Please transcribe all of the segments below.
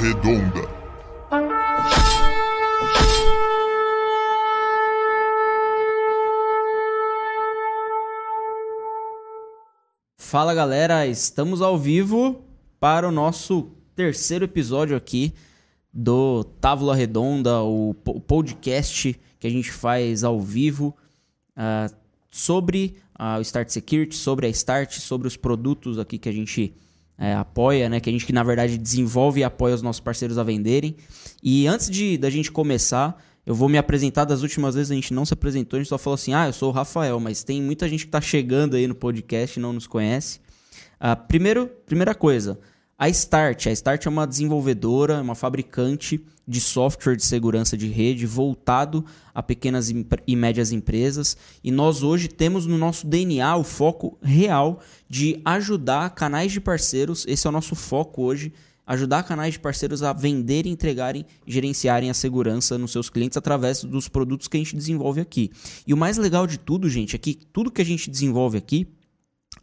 Redonda. Fala galera, estamos ao vivo para o nosso terceiro episódio aqui do Távola Redonda, o podcast que a gente faz ao vivo uh, sobre uh, o Start Security, sobre a Start, sobre os produtos aqui que a gente é, apoia, né? Que a gente que na verdade desenvolve e apoia os nossos parceiros a venderem. E antes de da gente começar, eu vou me apresentar. Das últimas vezes a gente não se apresentou, a gente só falou assim: ah, eu sou o Rafael, mas tem muita gente que está chegando aí no podcast e não nos conhece. Uh, primeiro, primeira coisa, a Start. A Start é uma desenvolvedora, uma fabricante de software de segurança de rede voltado a pequenas e médias empresas. E nós hoje temos no nosso DNA o foco real de ajudar canais de parceiros. Esse é o nosso foco hoje. Ajudar canais de parceiros a vender, entregarem, gerenciarem a segurança nos seus clientes através dos produtos que a gente desenvolve aqui. E o mais legal de tudo, gente, é que tudo que a gente desenvolve aqui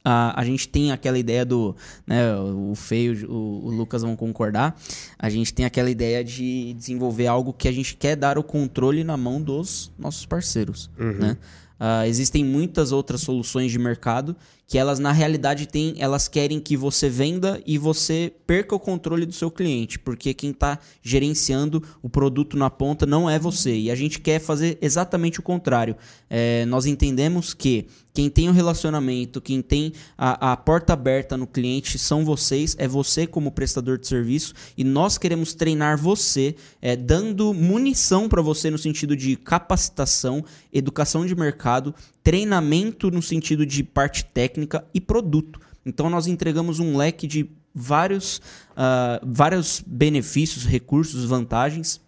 a, a gente tem aquela ideia do. Né, o Feio, o, o Lucas vão concordar. A gente tem aquela ideia de desenvolver algo que a gente quer dar o controle na mão dos nossos parceiros. Uhum. Né? Uh, existem muitas outras soluções de mercado que elas na realidade têm, elas querem que você venda e você perca o controle do seu cliente, porque quem está gerenciando o produto na ponta não é você. E a gente quer fazer exatamente o contrário. É, nós entendemos que quem tem o um relacionamento, quem tem a, a, porta aberta no cliente são vocês, é você como prestador de serviço e nós queremos treinar você, é, dando munição para você no sentido de capacitação, educação de mercado, treinamento no sentido de parte técnica e produto. Então nós entregamos um leque de vários, uh, vários benefícios, recursos, vantagens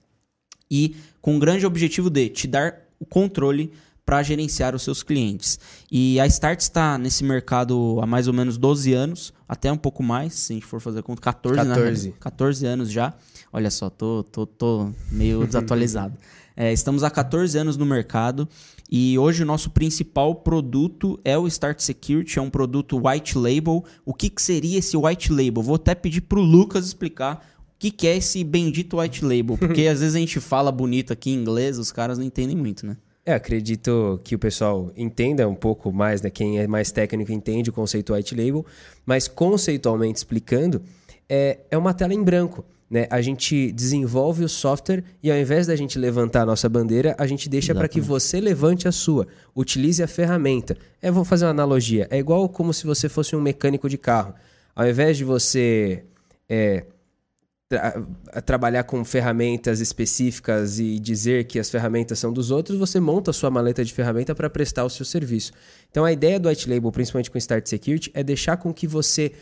e com o grande objetivo de te dar o controle para gerenciar os seus clientes. E a Start está nesse mercado há mais ou menos 12 anos, até um pouco mais, se a gente for fazer conta, 14, 14. Né? 14 anos já. Olha só, tô, tô, tô meio desatualizado. É, estamos há 14 anos no mercado e hoje o nosso principal produto é o Start Security, é um produto white label. O que, que seria esse white label? Vou até pedir para o Lucas explicar o que, que é esse bendito white label, porque às vezes a gente fala bonito aqui em inglês, os caras não entendem muito, né? É, acredito que o pessoal entenda um pouco mais, né? Quem é mais técnico entende o conceito white label, mas conceitualmente explicando, é, é uma tela em branco. Né? A gente desenvolve o software e ao invés da gente levantar a nossa bandeira, a gente deixa para que você levante a sua. Utilize a ferramenta. É, vou fazer uma analogia. É igual como se você fosse um mecânico de carro. Ao invés de você é, tra trabalhar com ferramentas específicas e dizer que as ferramentas são dos outros, você monta a sua maleta de ferramenta para prestar o seu serviço. Então a ideia do White Label, principalmente com Start Security, é deixar com que você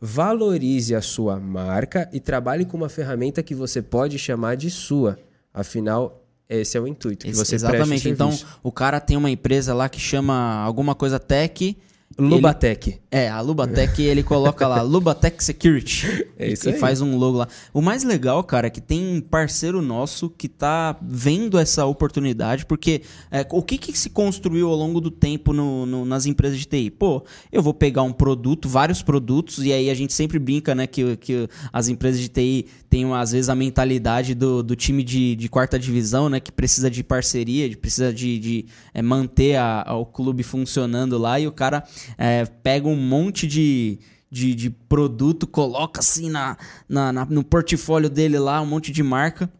valorize a sua marca e trabalhe com uma ferramenta que você pode chamar de sua. Afinal, esse é o intuito. Que você exatamente. Então, o cara tem uma empresa lá que chama alguma coisa tech Lubatec. Ele, é, a Lubatec, ele coloca lá, Lubatec Security. É isso e, aí. faz um logo lá. O mais legal, cara, é que tem parceiro nosso que tá vendo essa oportunidade, porque é, o que, que se construiu ao longo do tempo no, no, nas empresas de TI? Pô, eu vou pegar um produto, vários produtos, e aí a gente sempre brinca, né, que, que as empresas de TI têm, às vezes, a mentalidade do, do time de, de quarta divisão, né, que precisa de parceria, de, precisa de, de é, manter a, a, o clube funcionando lá, e o cara é, pega um monte de, de, de, produto, coloca assim na, na, na, no portfólio dele lá, um monte de marca.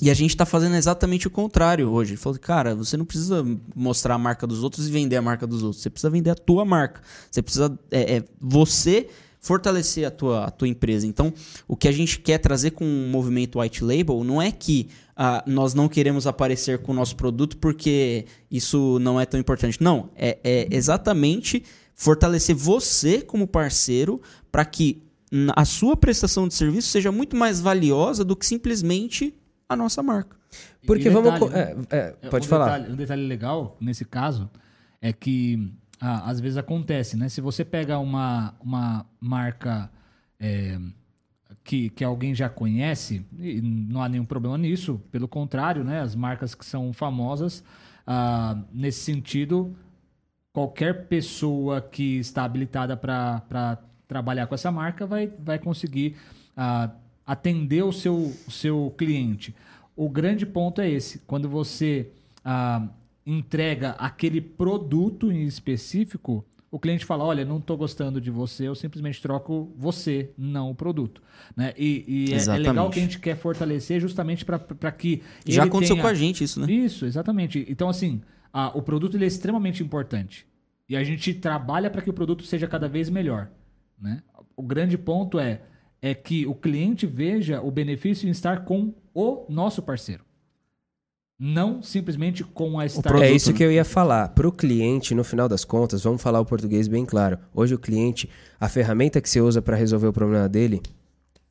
E a gente está fazendo exatamente o contrário hoje. Falou, cara, você não precisa mostrar a marca dos outros e vender a marca dos outros. Você precisa vender a tua marca. Você precisa. É, é, você fortalecer a tua, a tua empresa. Então, o que a gente quer trazer com o movimento White Label não é que ah, nós não queremos aparecer com o nosso produto porque isso não é tão importante. Não, é, é exatamente fortalecer você como parceiro para que a sua prestação de serviço seja muito mais valiosa do que simplesmente a nossa marca. Porque vamos. é, é, é, pode um falar. Detalhe, um detalhe legal nesse caso é que ah, às vezes acontece, né? Se você pega uma, uma marca é, que, que alguém já conhece, não há nenhum problema nisso. Pelo contrário, né? As marcas que são famosas, ah, nesse sentido, qualquer pessoa que está habilitada para trabalhar com essa marca vai, vai conseguir ah, atender o seu, o seu cliente. O grande ponto é esse: quando você ah, entrega aquele produto em específico, o cliente fala: Olha, não estou gostando de você, eu simplesmente troco você, não o produto. Né? E, e é, é, legal que a gente quer fortalecer justamente para que. Já aconteceu tenha... com a gente isso, né? Isso, exatamente. Então, assim, a, o produto ele é extremamente importante. E a gente trabalha para que o produto seja cada vez melhor. Né? O grande ponto é, é que o cliente veja o benefício em estar com o nosso parceiro. Não simplesmente com a startup. É isso que eu ia falar. Para o cliente, no final das contas, vamos falar o português bem claro. Hoje o cliente, a ferramenta que você usa para resolver o problema dele,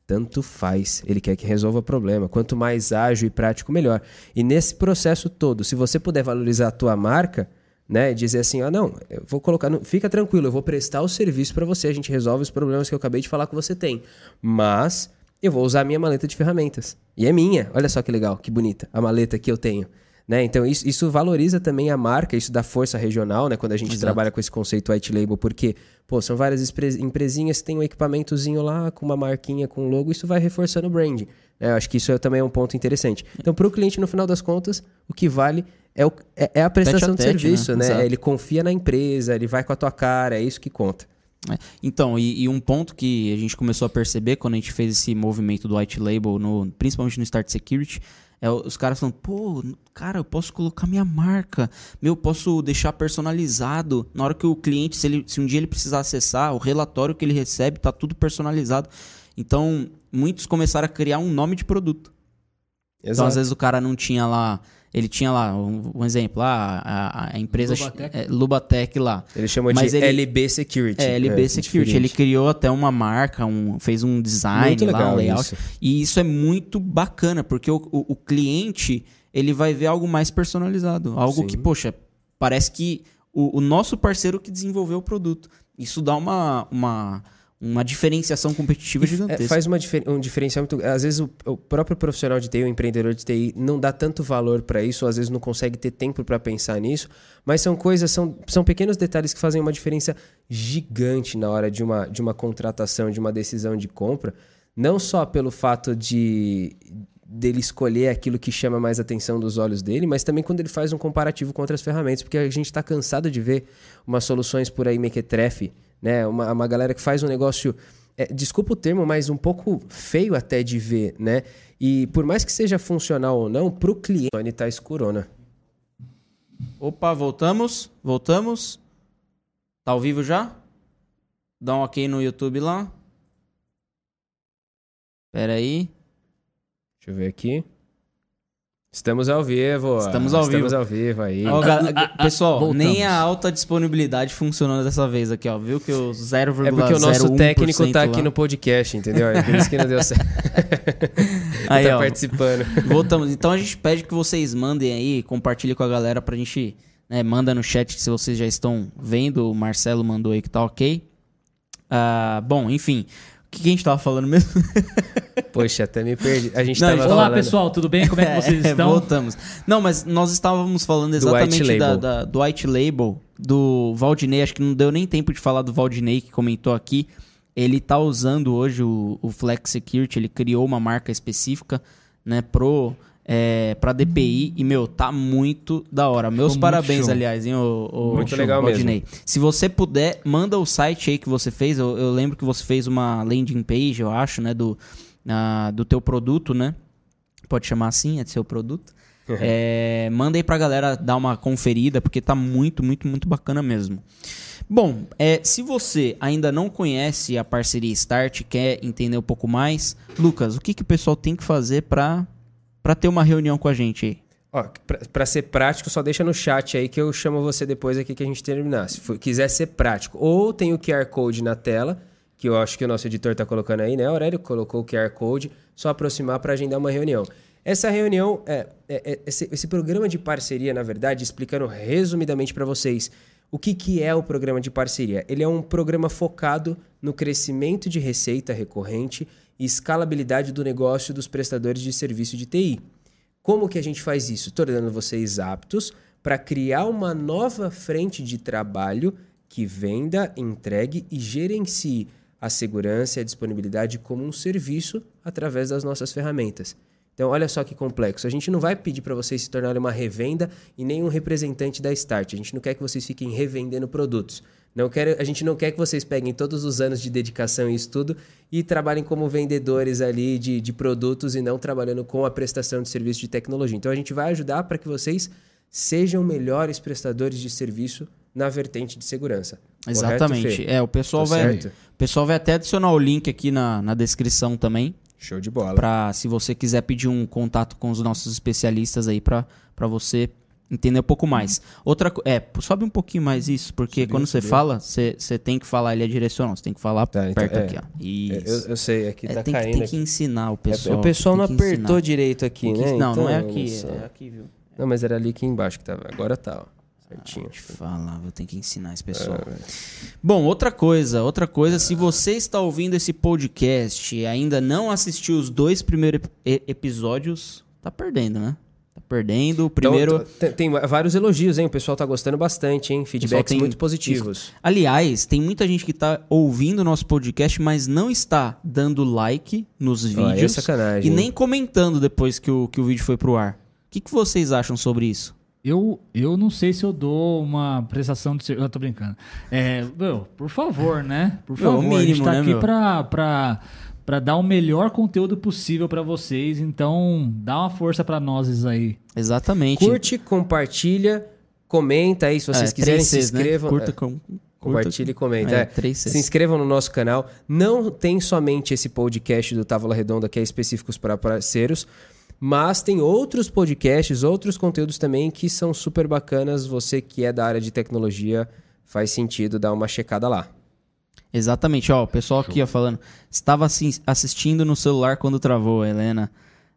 tanto faz. Ele quer que resolva o problema. Quanto mais ágil e prático, melhor. E nesse processo todo, se você puder valorizar a tua marca, né, dizer assim, ah, não, eu vou colocar, no, fica tranquilo, eu vou prestar o serviço para você, a gente resolve os problemas que eu acabei de falar que você tem. Mas eu vou usar a minha maleta de ferramentas. E é minha. Olha só que legal, que bonita a maleta que eu tenho. Né? Então, isso, isso valoriza também a marca, isso dá força regional, né? Quando a gente Exato. trabalha com esse conceito white label, porque, pô, são várias empresinhas que têm um equipamentozinho lá, com uma marquinha, com logo, isso vai reforçando o brand. Né? Eu acho que isso é, também é um ponto interessante. Então, para o cliente, no final das contas, o que vale é, o, é, é a prestação de serviço, né? né? Ele confia na empresa, ele vai com a tua cara, é isso que conta. É. Então, e, e, um ponto que a gente começou a perceber quando a gente fez esse movimento do white label, no, principalmente no Start Security, é os caras falando, pô, cara, eu posso colocar minha marca, meu, posso deixar personalizado. Na hora que o cliente, se, ele, se um dia ele precisar acessar, o relatório que ele recebe tá tudo personalizado. Então, muitos começaram a criar um nome de produto. Exato. Então, às vezes o cara não tinha lá ele tinha lá, um, um exemplo, lá, a, a empresa Lubatec. É, Lubatec lá. Ele chamou Mas de ele, LB Security. É, LB é, Security. Diferente. Ele criou até uma marca, um, fez um design muito lá, um layout. Isso. E isso é muito bacana, porque o, o, o, cliente ele vai ver algo mais personalizado. Algo Sim. que, poxa, parece que o, o nosso parceiro que desenvolveu o produto. Isso dá uma, uma uma diferenciação competitiva e gigantesca. É, faz uma difer um diferencial muito. Às vezes o, o, próprio profissional de TI, o empreendedor de TI, não dá tanto valor para isso, ou às vezes não consegue ter tempo para pensar nisso, mas são coisas, são, são pequenos detalhes que fazem uma diferença gigante na hora de uma, de uma contratação, de uma decisão de compra. Não só pelo fato de dele escolher aquilo que chama mais atenção dos olhos dele, mas também quando ele faz um comparativo com outras ferramentas, porque a gente está cansado de ver umas soluções por aí mequetrefe, né? Uma, uma galera que faz um negócio, é, desculpa o termo, mas um pouco feio até de ver, né? E por mais que seja funcional ou não, para o cliente, ele tá escurona. Opa, voltamos, voltamos. Tá ao vivo já? Dá um ok no YouTube lá. Pera aí. Deixa eu ver aqui. Estamos ao vivo. Estamos ao Estamos vivo. ao vivo aí. Ó, pessoal, Voltamos. nem a alta disponibilidade funcionou dessa vez aqui, ó. Viu que o 0,01% É porque o nosso técnico tá aqui no podcast, entendeu? É por isso que não deu certo. aí, tá ó, participando. Voltamos. Então a gente pede que vocês mandem aí, compartilhem com a galera pra gente, né, manda no chat se vocês já estão vendo. O Marcelo mandou aí que tá ok. Uh, bom, enfim. O que, que a gente tava falando mesmo? Poxa, até me perdi. A gente Não, tava Olá, falando... pessoal, tudo bem? Como é que vocês é, estão? Voltamos. Não, mas nós estávamos falando exatamente do white, da, da, do white label do Valdinei. Acho que não deu nem tempo de falar do Valdinei que comentou aqui. Ele tá usando hoje o, o Flex Security, ele criou uma marca específica, né, pro é, pra DPI e, meu, tá muito da hora. Meus Ficou parabéns, aliás, hein, o, o Muito show, legal Valdinei. mesmo. Se você puder, manda o site aí que você fez. Eu, eu lembro que você fez uma landing page, eu acho, né, do, uh, do teu produto, né? Pode chamar assim, é do seu produto. Uhum. É, manda aí pra galera dar uma conferida, porque tá muito, muito, muito bacana mesmo. Bom, é, se você ainda não conhece a parceria Start, quer entender um pouco mais, Lucas, o que, que o pessoal tem que fazer para para ter uma reunião com a gente aí? Ó, para ser prático, só deixa no chat aí que eu chamo você depois aqui que a gente terminar. Se for, quiser ser prático. Ou tem o QR Code na tela, que eu acho que o nosso editor está colocando aí, né? Aurélio colocou o QR Code, só aproximar para agendar uma reunião. Essa reunião, é, é, é esse, esse, programa de parceria, na verdade, explicando resumidamente para vocês o que, que é o programa de parceria. Ele é um programa focado no crescimento de receita recorrente e escalabilidade do negócio dos prestadores de serviço de TI. Como que a gente faz isso? Tornando vocês aptos para criar uma nova frente de trabalho que venda, entregue e gerencie a segurança e a disponibilidade como um serviço através das nossas ferramentas. Então, olha só que complexo. A gente não vai pedir para vocês se tornarem uma revenda e nem um representante da Start. A gente não quer que vocês fiquem revendendo produtos. Não quer, a gente não quer que vocês peguem todos os anos de dedicação e estudo e trabalhem como vendedores ali de, de produtos e não trabalhando com a prestação de serviço de tecnologia. Então, a gente vai ajudar para que vocês sejam melhores prestadores de serviço na vertente de segurança. Exatamente. Correto? É, o pessoal Tô vai, certo? o pessoal vai até adicionar o link aqui na, na descrição também, Show de bola. para se você quiser pedir um contato com os nossos especialistas aí para você entender um pouco mais. Outra co- é, sobe um pouquinho mais isso, porque Subiu, quando você subiu. fala, você tem que falar ele é direcional, você tem que falar Tá, então, perto é. aqui, ó. É, Isso. Eu, eu sei, aqui É, tá tem, que, caindo. tem aqui. que ensinar o É, pessoal. o pessoal não tem que apertou ensinar. direito aqui, Tem que- né? Não, não é Então, aqui, só. é aqui, viu? Não, mas era ali aqui embaixo que tava. Agora tá, ó. Certinho. Deixa eu falar, eu tenho que ensinar esse pessoal. É. Bom, outra coisa, outra coisa, se você está ouvindo esse podcast e ainda não assistiu os dois primeiros ep- episódios, tá perdendo, né? Perdendo. O primeiro. Então, tem, tem vários elogios, hein? O pessoal tá gostando bastante, hein? Feedbacks tem- muito positivos. Aliás, tem muita gente que tá ouvindo o nosso podcast, mas não está dando like nos Ó, aí é vídeos sacanagem. e nem comentando depois que o, que o vídeo foi pro ar. O que, que vocês acham sobre isso? Eu, eu não sei se eu dou uma prestação de serviço. Eu tô brincando. É, meu, por favor, né? Por Meu, o favor, a gente mínimo, tá né, aqui meu? pra, pra, pra dar o melhor conteúdo possível pra vocês. Então, dá uma força pra nós aí. Exatamente. Curte, compartilha, comenta aí se vocês É, quiserem, se né? inscrevam. Curta, é, com, curta- Compartilha e comenta. É, é. Se inscrevam no nosso canal. Não tem somente esse podcast do Távola Redonda que é específicos para parceiros, mas tem outros podcasts, outros conteúdos também que são super bacanas. Você que é da área de tecnologia, faz sentido dar uma checada lá. Exatamente, ó, o pessoal aqui ó, falando, estava assi- assistindo no celular quando travou, Helena.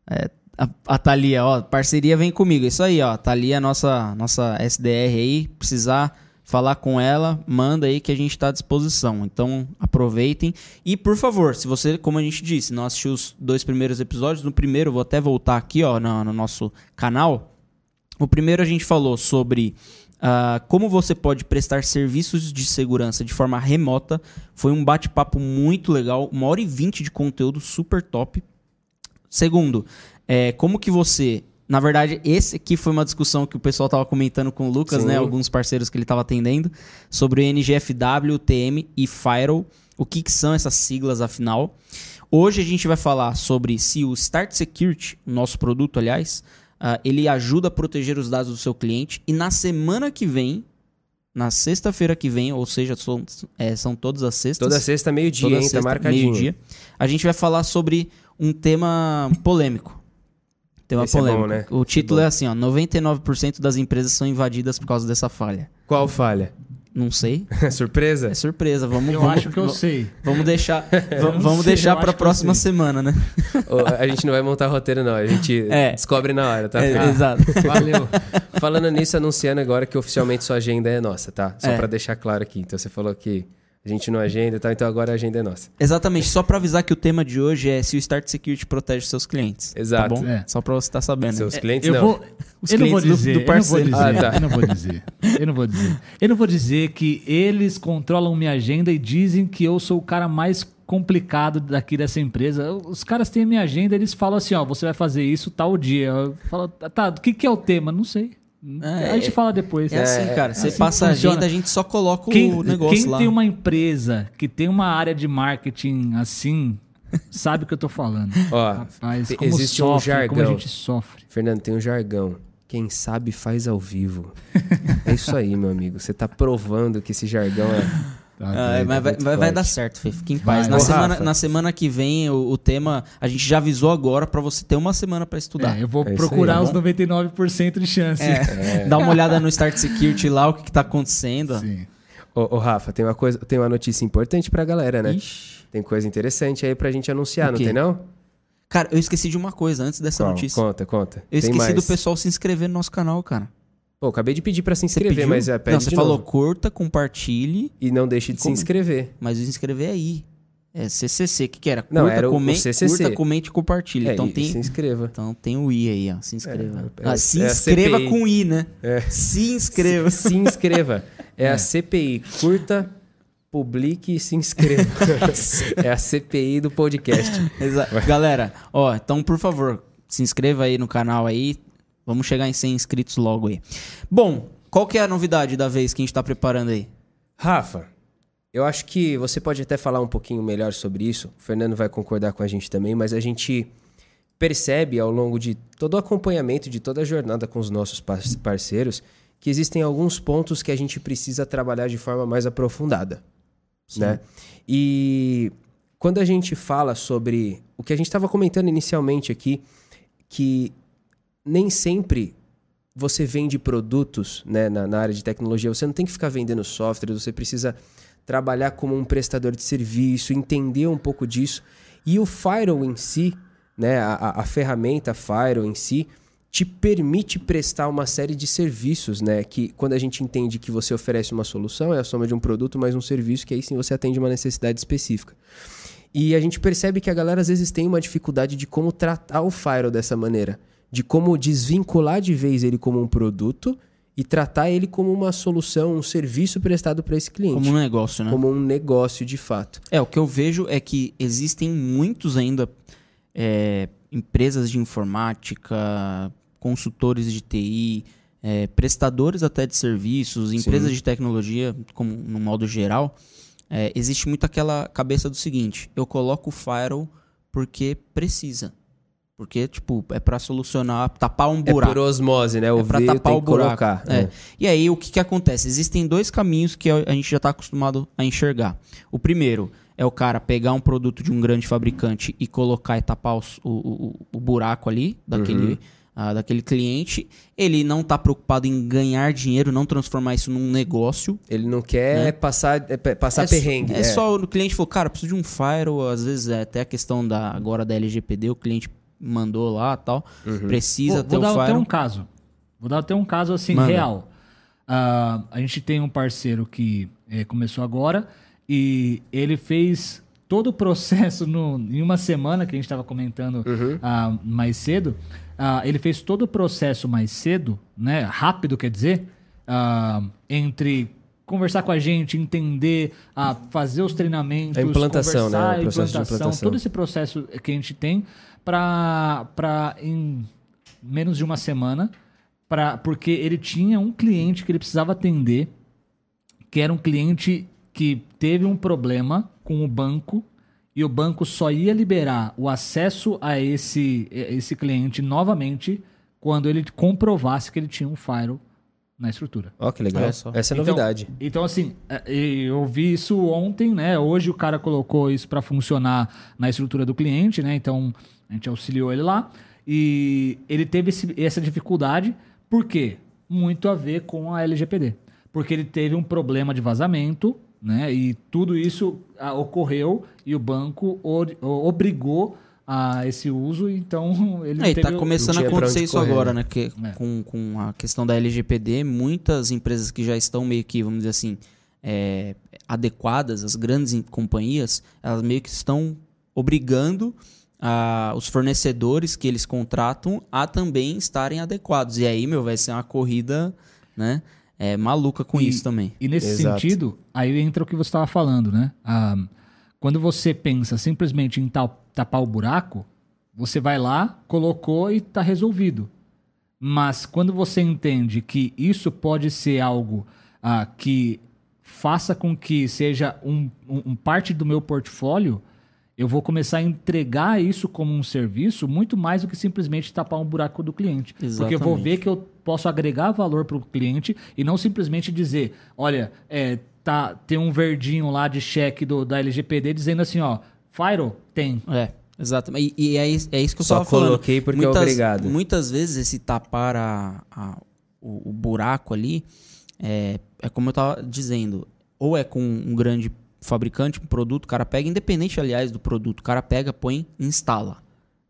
É, a, a Thalia, ó, parceria vem comigo, isso aí, ó, Thalia, nossa, nossa SDR aí, precisar falar com ela, manda aí que a gente está à disposição. Então, aproveitem. E, por favor, se você, como a gente disse, não assistiu os dois primeiros episódios, no primeiro, vou até voltar aqui, ó, no, no nosso canal. O primeiro a gente falou sobre ah, como você pode prestar serviços de segurança de forma remota. Foi um bate-papo muito legal, uma hora e vinte de conteúdo super top. Segundo, é, como que você. Na verdade, esse aqui foi uma discussão que o pessoal estava comentando com o Lucas, Sim. né? Alguns parceiros que ele estava atendendo, sobre o NGFW, TM e Firewall. O que, que são essas siglas, afinal? Hoje a gente vai falar sobre se o Start Security, o nosso produto, aliás, ah, ele ajuda a proteger os dados do seu cliente. E na semana que vem, na sexta-feira que vem, ou seja, são, é, são todas as sextas. Toda sexta, meio-dia, hein? sexta, tá marcadinho. meio-dia. A gente vai falar sobre um tema polêmico. Tema Esse é bom, polêmico. né? O é título bom. é assim, ó, 99% das empresas são invadidas por causa dessa falha. Qual falha? Não sei, Surpresa? é surpresa. Vamos, Eu vamos, acho que eu sei. vamos deixar, vamos sei, deixar para eu próxima semana, né? A gente não vai montar roteiro, não. A gente É. descobre na hora, tá? É, Ah, Exato. Valeu. Falando nisso, anunciando agora que oficialmente sua agenda é nossa, tá? Só É. pra deixar claro aqui. Então você falou que a gente não agenda e tal, então agora a agenda é nossa. Exatamente, só para avisar que o tema de hoje é se o Start Security protege seus clientes. Exato. Tá bom? É. Só para você estar sabendo. Seus né? clientes Eu não. vou, Os eu não vou clientes do- dizer, do eu não vou parceiro. dizer, Ah, tá. eu não vou dizer, eu não vou dizer. Eu não vou dizer que eles controlam minha agenda e dizem que eu sou o cara mais complicado daqui dessa empresa. Os caras têm a minha agenda, eles falam assim, ó, você vai fazer isso tal dia. Eu falo, tá, o que, que é o tema? Não sei. É, a gente é- fala depois. É assim, cara. Você assim passa a agenda, a gente só coloca Quem, o negócio quem lá. tem uma empresa que tem uma área de marketing assim, sabe o que eu tô falando. Ó, Rapaz, como existe um sofre, como a jargão. gente sofre. Fernando, tem um jargão. Quem sabe faz ao vivo. é isso aí, meu amigo. Você tá provando que esse jargão é. Ah, é, mas vai, vai- dar certo, Fê. Fique em paz. Vai. Na semana, Rafa. na semana que vem, o, o tema, a gente já avisou agora pra você ter uma semana pra estudar. É, eu vou É procurar aí, os tá bom? 99% de chance. É. Dá uma olhada no Start Security lá, o que, que tá acontecendo. Sim. Ô, ô, Rafa, tem uma, coisa, tem uma notícia importante pra galera, né? Ixi. Tem coisa interessante aí pra gente anunciar, O não tem não? Cara, eu esqueci de uma coisa antes dessa Qual? notícia. Conta, conta. Eu Tem esqueci mais. do pessoal se inscrever no nosso canal, cara. Pô, acabei de pedir pra se inscrever, mas é, pede Não, você de falou novo. curta, compartilhe, E não deixe de se Como? inscrever. mas o inscrever é aí. É CCC, o que, que era? Curta, Não, era o- o comen- CCC. curta, comente e compartilhe. É, então e tem, se inscreva. Então tem o I aí, ó. Se inscreva. É, é- ah, se é inscreva com I, né? É. Se inscreva. Se inscreva. É, a CPI. Curta, publique e se inscreva. é a CPI do podcast. Exa- Galera, ó, então por favor, se inscreva aí no canal aí. Vamos chegar em 100 inscritos logo aí. Bom, qual que é a novidade da vez que a gente tá preparando aí? Rafa, eu acho que você pode até falar um pouquinho melhor sobre isso. O Fernando vai concordar com a gente também, mas a gente percebe ao longo de todo o acompanhamento, de toda a jornada com os nossos par- parceiros, que existem alguns pontos que a gente precisa trabalhar de forma mais aprofundada. Né? E quando a gente fala sobre o que a gente estava comentando inicialmente aqui, que nem sempre você vende produtos né, na, na área de tecnologia, você não tem que ficar vendendo software, você precisa trabalhar como um prestador de serviço, entender um pouco disso. E o Firewall em si, né, a, a- ferramenta Firewall em si, te permite prestar uma série de serviços, né? Que quando a gente entende que você oferece uma solução, é a soma de um produto mais um serviço, que aí sim você atende uma necessidade específica. E a gente percebe que a galera às vezes tem uma dificuldade de como tratar o Firewall dessa maneira. De como desvincular de vez ele como um produto e tratar ele como uma solução, um serviço prestado para esse cliente. Como um negócio, né? Como um negócio de fato. É, o que eu vejo é que existem muitos ainda é, empresas de informática, consultores de TI, é, prestadores até de serviços, empresas de tecnologia, como no modo geral. é, existe muito aquela cabeça do seguinte: eu coloco o firewall porque precisa. Porque, tipo, é pra solucionar, tapar um É buraco. por osmose, né? O É pra tapar o buraco. colocar. É. né? E aí, o que, que acontece? Existem dois caminhos que a gente já está acostumado a enxergar. O primeiro é o cara pegar um produto de um grande fabricante e colocar e tapar os- o, o- o buraco ali daquele, ah, daquele cliente. Ele não está preocupado em ganhar dinheiro, não transformar isso num negócio. Ele não quer passar, é, passar é perrengue. É, só o cliente falou, cara, preciso de um firewall. Às vezes é até a questão da agora da LGPD, o cliente mandou lá tal. Uhum. Precisa Vou, ter vou o dar até um caso. Vou dar até um caso assim, Manda. real. Ah, a gente tem um parceiro que eh, começou agora e ele fez todo o processo no- em uma semana, que a gente estava comentando ah, mais cedo. Ah, ele fez todo o processo mais cedo, né? Rápido, quer dizer, entre conversar com a gente, entender, ah, fazer os treinamentos, A implantação, né? conversar, O processo de implantação, implantação. todo esse processo que a gente tem para em menos de uma semana, pra, porque ele tinha um cliente que ele precisava atender, que era um cliente que teve um problema com o banco e o banco só ia liberar o acesso a esse, esse cliente novamente quando ele comprovasse que ele tinha um firewall na estrutura. Ó, que legal. Essa é Então- novidade. Então, assim, é, eu vi isso ontem, né? Hoje o cara colocou isso para funcionar na estrutura do cliente, né? Então, a gente auxiliou ele lá. E ele teve esse- essa dificuldade, por quê? Muito a ver com a LGPD. Porque ele teve um problema de vazamento, né? E tudo isso ah, ocorreu e o banco o- o- obrigou a esse uso, então ele É, e teve tá começando a acontecer isso correr, agora, né? né? Que, É. com, com a questão da LGPD, muitas empresas que já estão meio que, vamos dizer assim, é, adequadas, as grandes companhias, elas meio que estão obrigando a- os fornecedores que eles contratam a também estarem adequados. E aí, meu, vai ser uma corrida, né? É, maluca com E- isso também. E nesse Exato. sentido, aí entra o que você estava falando, né? Ah, quando você pensa simplesmente em tal- tapar o buraco, você vai lá, colocou e está resolvido. Mas quando você entende que isso pode ser algo ah, que faça com que seja um, um- um parte do meu portfólio, eu vou começar a entregar isso como um serviço muito mais do que simplesmente tapar um buraco do cliente. Porque eu vou Exatamente. ver que eu posso agregar valor para o cliente e não simplesmente dizer, olha, é, tá, tem um verdinho lá de cheque do, da LGPD dizendo assim, ó, Firewall tem. É, exatamente. E, e é, é isso que eu Só estava falando. coloquei porque é muitas, obrigado. Muitas vezes esse tapar a- a- o, o buraco ali é, é como eu estava dizendo. Ou é com um grande fabricante, um produto, o cara pega, independente, aliás, do produto, o cara pega, põe e instala.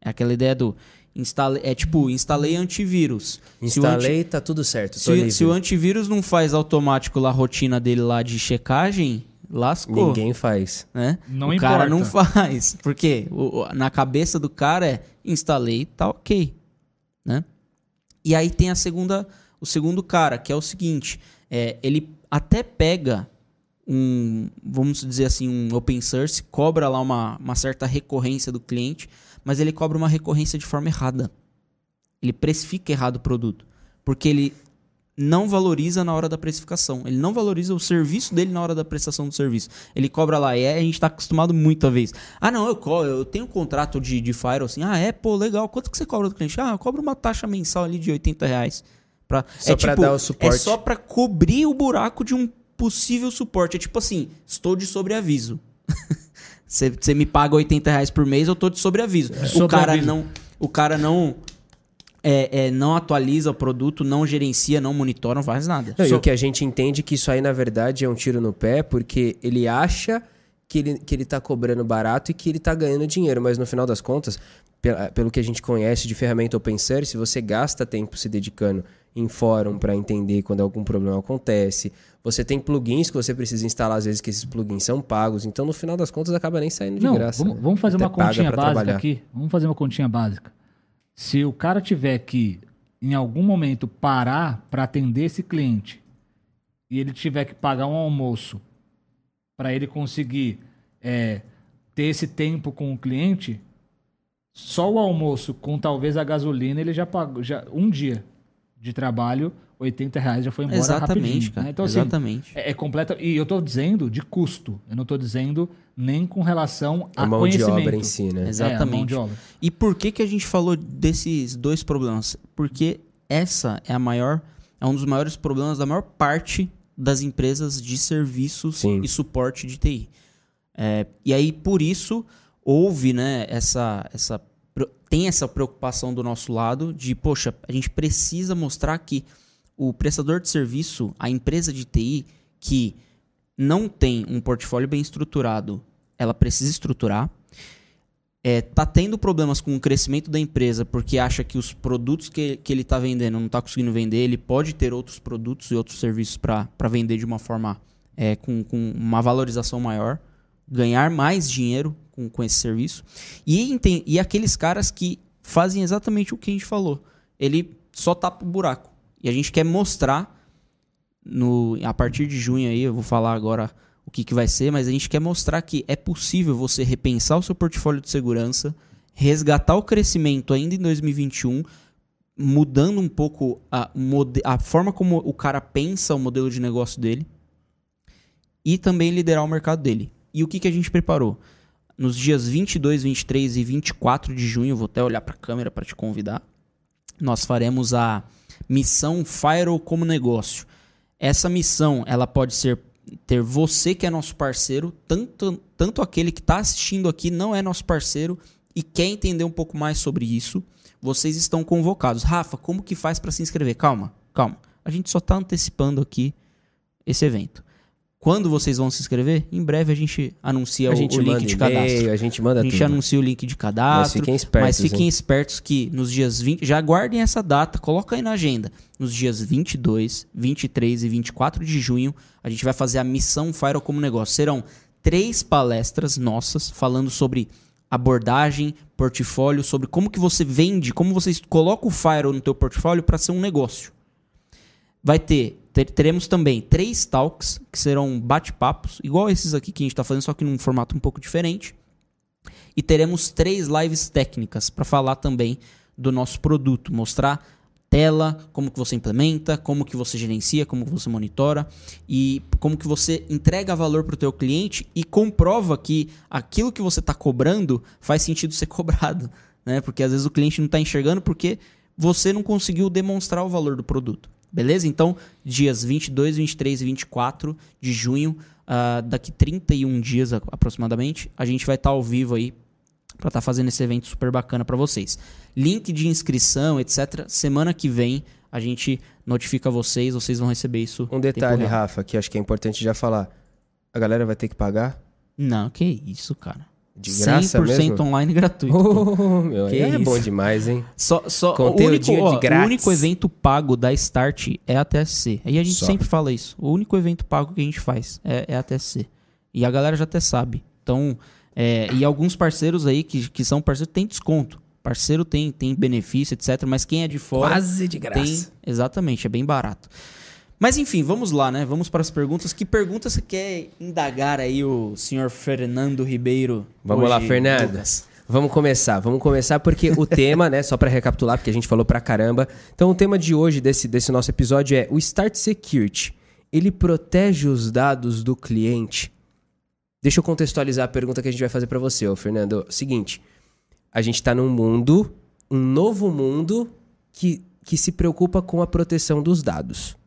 É aquela ideia do. Instale, é tipo, instalei antivírus. Se o anti- Instalei, tá tudo certo. se, se o antivírus não faz automático lá a rotina dele lá de checagem, lascou Ninguém faz. né? Não o cara importa. não faz. Porque o- o- na cabeça do cara é instalei, tá ok, né? E aí tem a segunda, o segundo cara, que é o seguinte, é, ele até pega um, vamos dizer assim, um open source, cobra lá uma, uma certa recorrência do cliente, mas ele cobra uma recorrência de forma errada. Ele precifica errado o produto. Porque ele não valoriza na hora da precificação. Ele não valoriza o serviço dele na hora da prestação do serviço. Ele cobra lá. E é, a gente está acostumado muito a vez. Ah, não, eu, eu tenho um contrato de, de Firewall assim. Ah, é, pô, legal. Quanto que você cobra do cliente? Ah, eu cobro uma taxa mensal ali de 80 reais. Pra, Só é pra tipo, dar o suporte. É só para cobrir o buraco de um possível suporte. É tipo assim, estou de sobreaviso. Você me paga 80 reais por mês, eu tô de sobreaviso. o cara Sobreaviso. não... O cara não... é, é, não atualiza o produto, não gerencia, não monitora, não faz nada. Não, E Só- o que a gente entende que isso aí, na verdade, é um tiro no pé, porque ele acha que ele, que ele tá cobrando barato e que ele tá ganhando dinheiro, mas no final das contas, pe- pelo que a gente conhece de ferramenta open source, você gasta tempo se dedicando em fórum para entender quando algum problema acontece. Você tem plugins que você precisa instalar, às vezes que esses plugins são pagos, então no final das contas acaba nem saindo de Não, graça. vamos, né? vamos fazer Até uma continha básica trabalhar. aqui. Vamos fazer uma continha básica. Se o cara tiver que, em algum momento, parar para atender esse cliente e ele tiver que pagar um almoço para ele conseguir é, ter esse tempo com o cliente, só o almoço com talvez a gasolina ele já pagou já um dia de trabalho 80 reais já foi embora Exatamente, rapidinho, cara. né? Então assim, Exatamente. é, é completa. E eu tô dizendo de custo. Eu não tô dizendo nem com relação a A mão de conhecimento. obra em si, né? É, a mão Exatamente. de obra. E por que, que a gente falou desses dois problemas? Porque essa é a maior, é um dos maiores problemas da maior parte das empresas de serviços Sim. e suporte de TI. É, e aí, por isso, houve, né, essa, essa, tem essa preocupação do nosso lado de, poxa, a gente precisa mostrar que o prestador de serviço, a empresa de TI, que não tem um portfólio bem estruturado, ela precisa estruturar. É, tá tendo problemas com o crescimento da empresa porque acha que os produtos que, que ele está vendendo não está conseguindo vender, ele pode ter outros produtos e outros serviços para vender de uma forma é, com, com uma valorização maior, ganhar mais dinheiro com, com esse serviço. E, e aqueles caras que fazem exatamente o que a gente falou. Ele só tapa o buraco. E a gente quer mostrar no, a partir de junho aí, eu vou falar agora o que, que vai ser, mas a gente quer mostrar que é possível você repensar o seu portfólio de segurança, resgatar o crescimento ainda em 2021, mudando um pouco a, a forma como o cara pensa o modelo de negócio dele e também liderar o mercado dele. E o que, que a gente preparou? Nos dias 22, 23 e 24 de junho, vou até olhar para a câmera para te convidar, nós faremos a missão Firewall como negócio. Essa missão, ela pode ser ter você que é nosso parceiro, tanto, tanto aquele que está assistindo aqui não é nosso parceiro e quer entender um pouco mais sobre isso, vocês estão convocados. Rafa, como que faz para se inscrever? Calma, calma. A gente só está antecipando aqui esse evento. Quando vocês vão se inscrever? Em breve a gente anuncia A o, gente o link de cadastro. a gente manda A gente tudo. anuncia o link de cadastro. Mas fiquem espertos, Mas fiquem hein? espertos que nos dias 20. Já guardem essa data, coloca aí na agenda. Nos dias 22, 23 e 24 de junho, a gente vai fazer a missão Firewall como negócio. Serão três palestras nossas falando sobre abordagem, portfólio, sobre como que você vende, como você coloca o Firewall no teu portfólio para ser um negócio. Vai ter- teremos também três talks, que serão bate-papos, igual esses aqui que a gente está fazendo, só que num formato um pouco diferente. E teremos três lives técnicas para falar também do nosso produto, mostrar tela, como que você implementa, como que você gerencia, como que você monitora e como que você entrega valor para o teu cliente e comprova que aquilo que você está cobrando faz sentido ser cobrado, né? Porque às vezes o cliente não está enxergando porque você não conseguiu demonstrar o valor do produto. Beleza? Então, dias 22, 23 e 24 de junho, ah, daqui 31 dias aproximadamente, a gente vai estar ao vivo aí para estar fazendo esse evento super bacana para vocês. Link de inscrição, etc. Semana que vem a gente notifica vocês, vocês vão receber isso. Um detalhe. Rafa, que acho que é importante já falar. A galera vai ter que pagar? Não, que isso, cara. De graça 100% mesmo? online gratuito. Oh, meu, Que é bom demais, hein? Só, só, o, único, ó, o único evento pago da Start é a TSC. Aí a gente Só. sempre fala isso. O único evento pago que a gente faz é, é a TSC. E a galera já até sabe. Então, é, e alguns parceiros aí que, que são parceiros têm desconto. Parceiro tem, tem benefício, etc. Mas quem é de fora Quase de tem. Exatamente, é bem barato. Mas enfim, vamos lá, né? Vamos para as perguntas. Que perguntas você quer indagar aí o senhor Fernando Ribeiro? Vamos hoje, lá, Fernando. Lucas? Vamos começar, vamos começar porque o tema, né, só para recapitular, porque a gente falou pra caramba. Então, o tema de hoje desse, desse nosso episódio é o Start Security. Ele protege os dados do cliente? Deixa eu contextualizar a pergunta que a gente vai fazer para você, ô Fernando. Seguinte, a gente tá num mundo, um novo mundo que, que se preocupa com a proteção dos dados.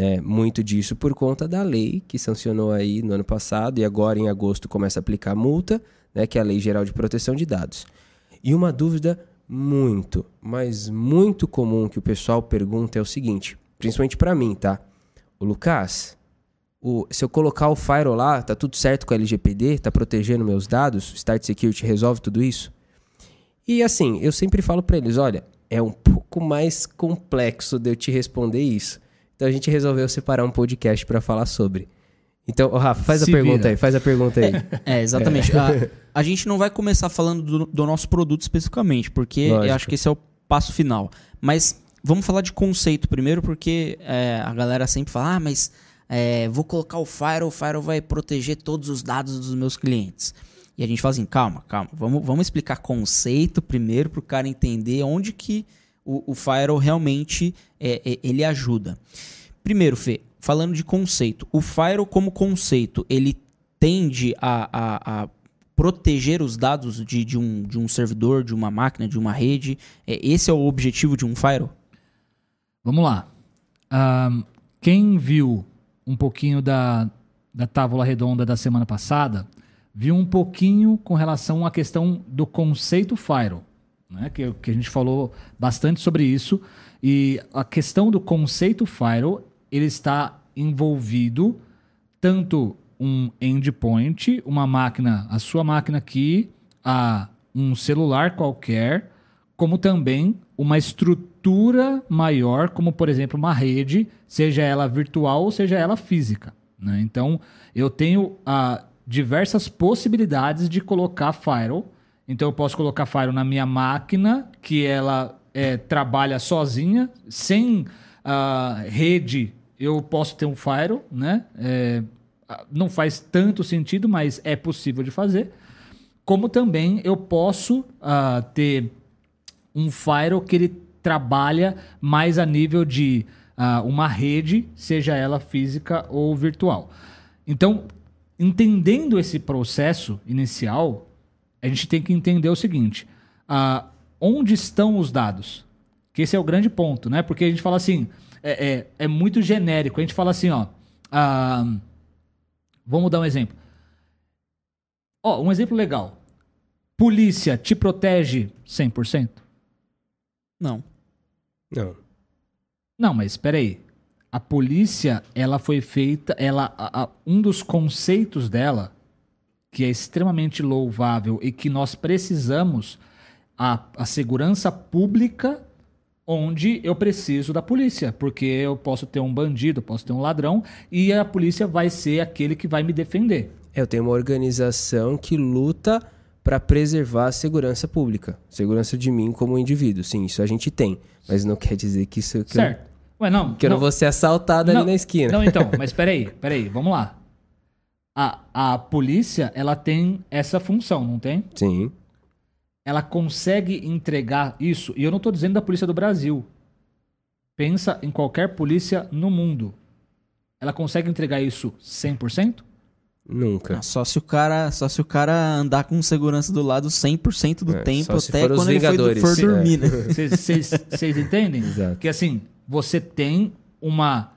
Né? Muito disso por conta da lei que sancionou aí no ano passado e agora em agosto começa a aplicar multa, né? que é a Lei Geral de Proteção de Dados. E uma dúvida muito, mas muito comum que o pessoal pergunta é o seguinte, principalmente para mim, tá? O Lucas, o, se eu colocar o firewall lá, tá tudo certo com a LGPD, tá protegendo meus dados, Start Security resolve tudo isso? E assim, eu sempre falo para eles, olha, é um pouco mais complexo de eu te responder isso. Então a gente resolveu separar um podcast para falar sobre. Então, ô, Rafa, faz Se a pergunta vira. aí, faz a pergunta aí. É, exatamente. A, a gente não vai começar falando do, do nosso produto especificamente, porque eu Lógico. acho que esse é o passo final. Mas vamos falar de conceito primeiro, porque é, a galera sempre fala, ah, mas é, vou colocar o Firewall, o Firewall vai proteger todos os dados dos meus clientes. E a gente fala assim, calma, calma, vamos, vamos explicar conceito primeiro para o cara entender onde que o, o Firewall realmente é, é, ele ajuda. Primeiro, Fê, falando de conceito, o Firewall como conceito, ele tende a, a- a proteger os dados de, de um, de um servidor, de uma máquina, de uma rede. É, esse é o objetivo de um Firewall? Vamos lá. Ahn, quem viu um pouquinho da, da tábua redonda da semana passada, viu um pouquinho com relação à questão do conceito firewall, né? que, que a gente falou bastante sobre isso. E a questão do conceito firewall, ele está envolvido tanto um endpoint, uma máquina, a sua máquina aqui, a um celular qualquer, como também uma estrutura maior, como por exemplo uma rede, seja ela virtual ou seja ela física. né? Então eu tenho ah, diversas possibilidades de colocar firewall. Então eu posso colocar firewall na minha máquina, que ela eh, trabalha sozinha, sem ah, rede. Eu posso ter um firewall, né? Ah, não faz tanto sentido, mas é possível de fazer. Como também eu posso ah, ter um firewall que ele trabalha mais a nível de ah, uma rede, seja ela física ou virtual. Então, entendendo esse processo inicial, a gente tem que entender o seguinte: ah, onde estão os dados? Que esse é o grande ponto, né? Porque a gente fala assim, é, é, é muito genérico. A gente fala assim, ó. ah, vamos dar um exemplo. Ó, um exemplo legal. Polícia te protege 100%? Não. Não. Não, mas espera aí. A polícia, ela foi feita, ela, a- a- um dos conceitos dela, que é extremamente louvável e que nós precisamos, a, a segurança pública, onde eu preciso da polícia, porque eu posso ter um bandido, posso ter um ladrão, e a polícia vai ser aquele que vai me defender. É, Eu tenho uma organização que luta para preservar a segurança pública, segurança de mim como indivíduo. Sim, isso a gente tem, mas não quer dizer que isso que eu, Certo. Ué, não. que eu não, vou ser assaltado ali na esquina. Não, então, mas peraí, peraí, vamos lá. A, a polícia, ela tem essa função, não tem? Sim. Ela consegue entregar isso, e eu não estou dizendo da polícia do Brasil. Pensa em qualquer polícia no mundo. Ela consegue entregar isso 100%? Nunca. Só se o cara, só se o cara andar com segurança do lado 100% do É, tempo, até quando ele foi, Vingadores, for sim, dormir, é. né? Vocês entendem? Exato. Que assim, você tem uma.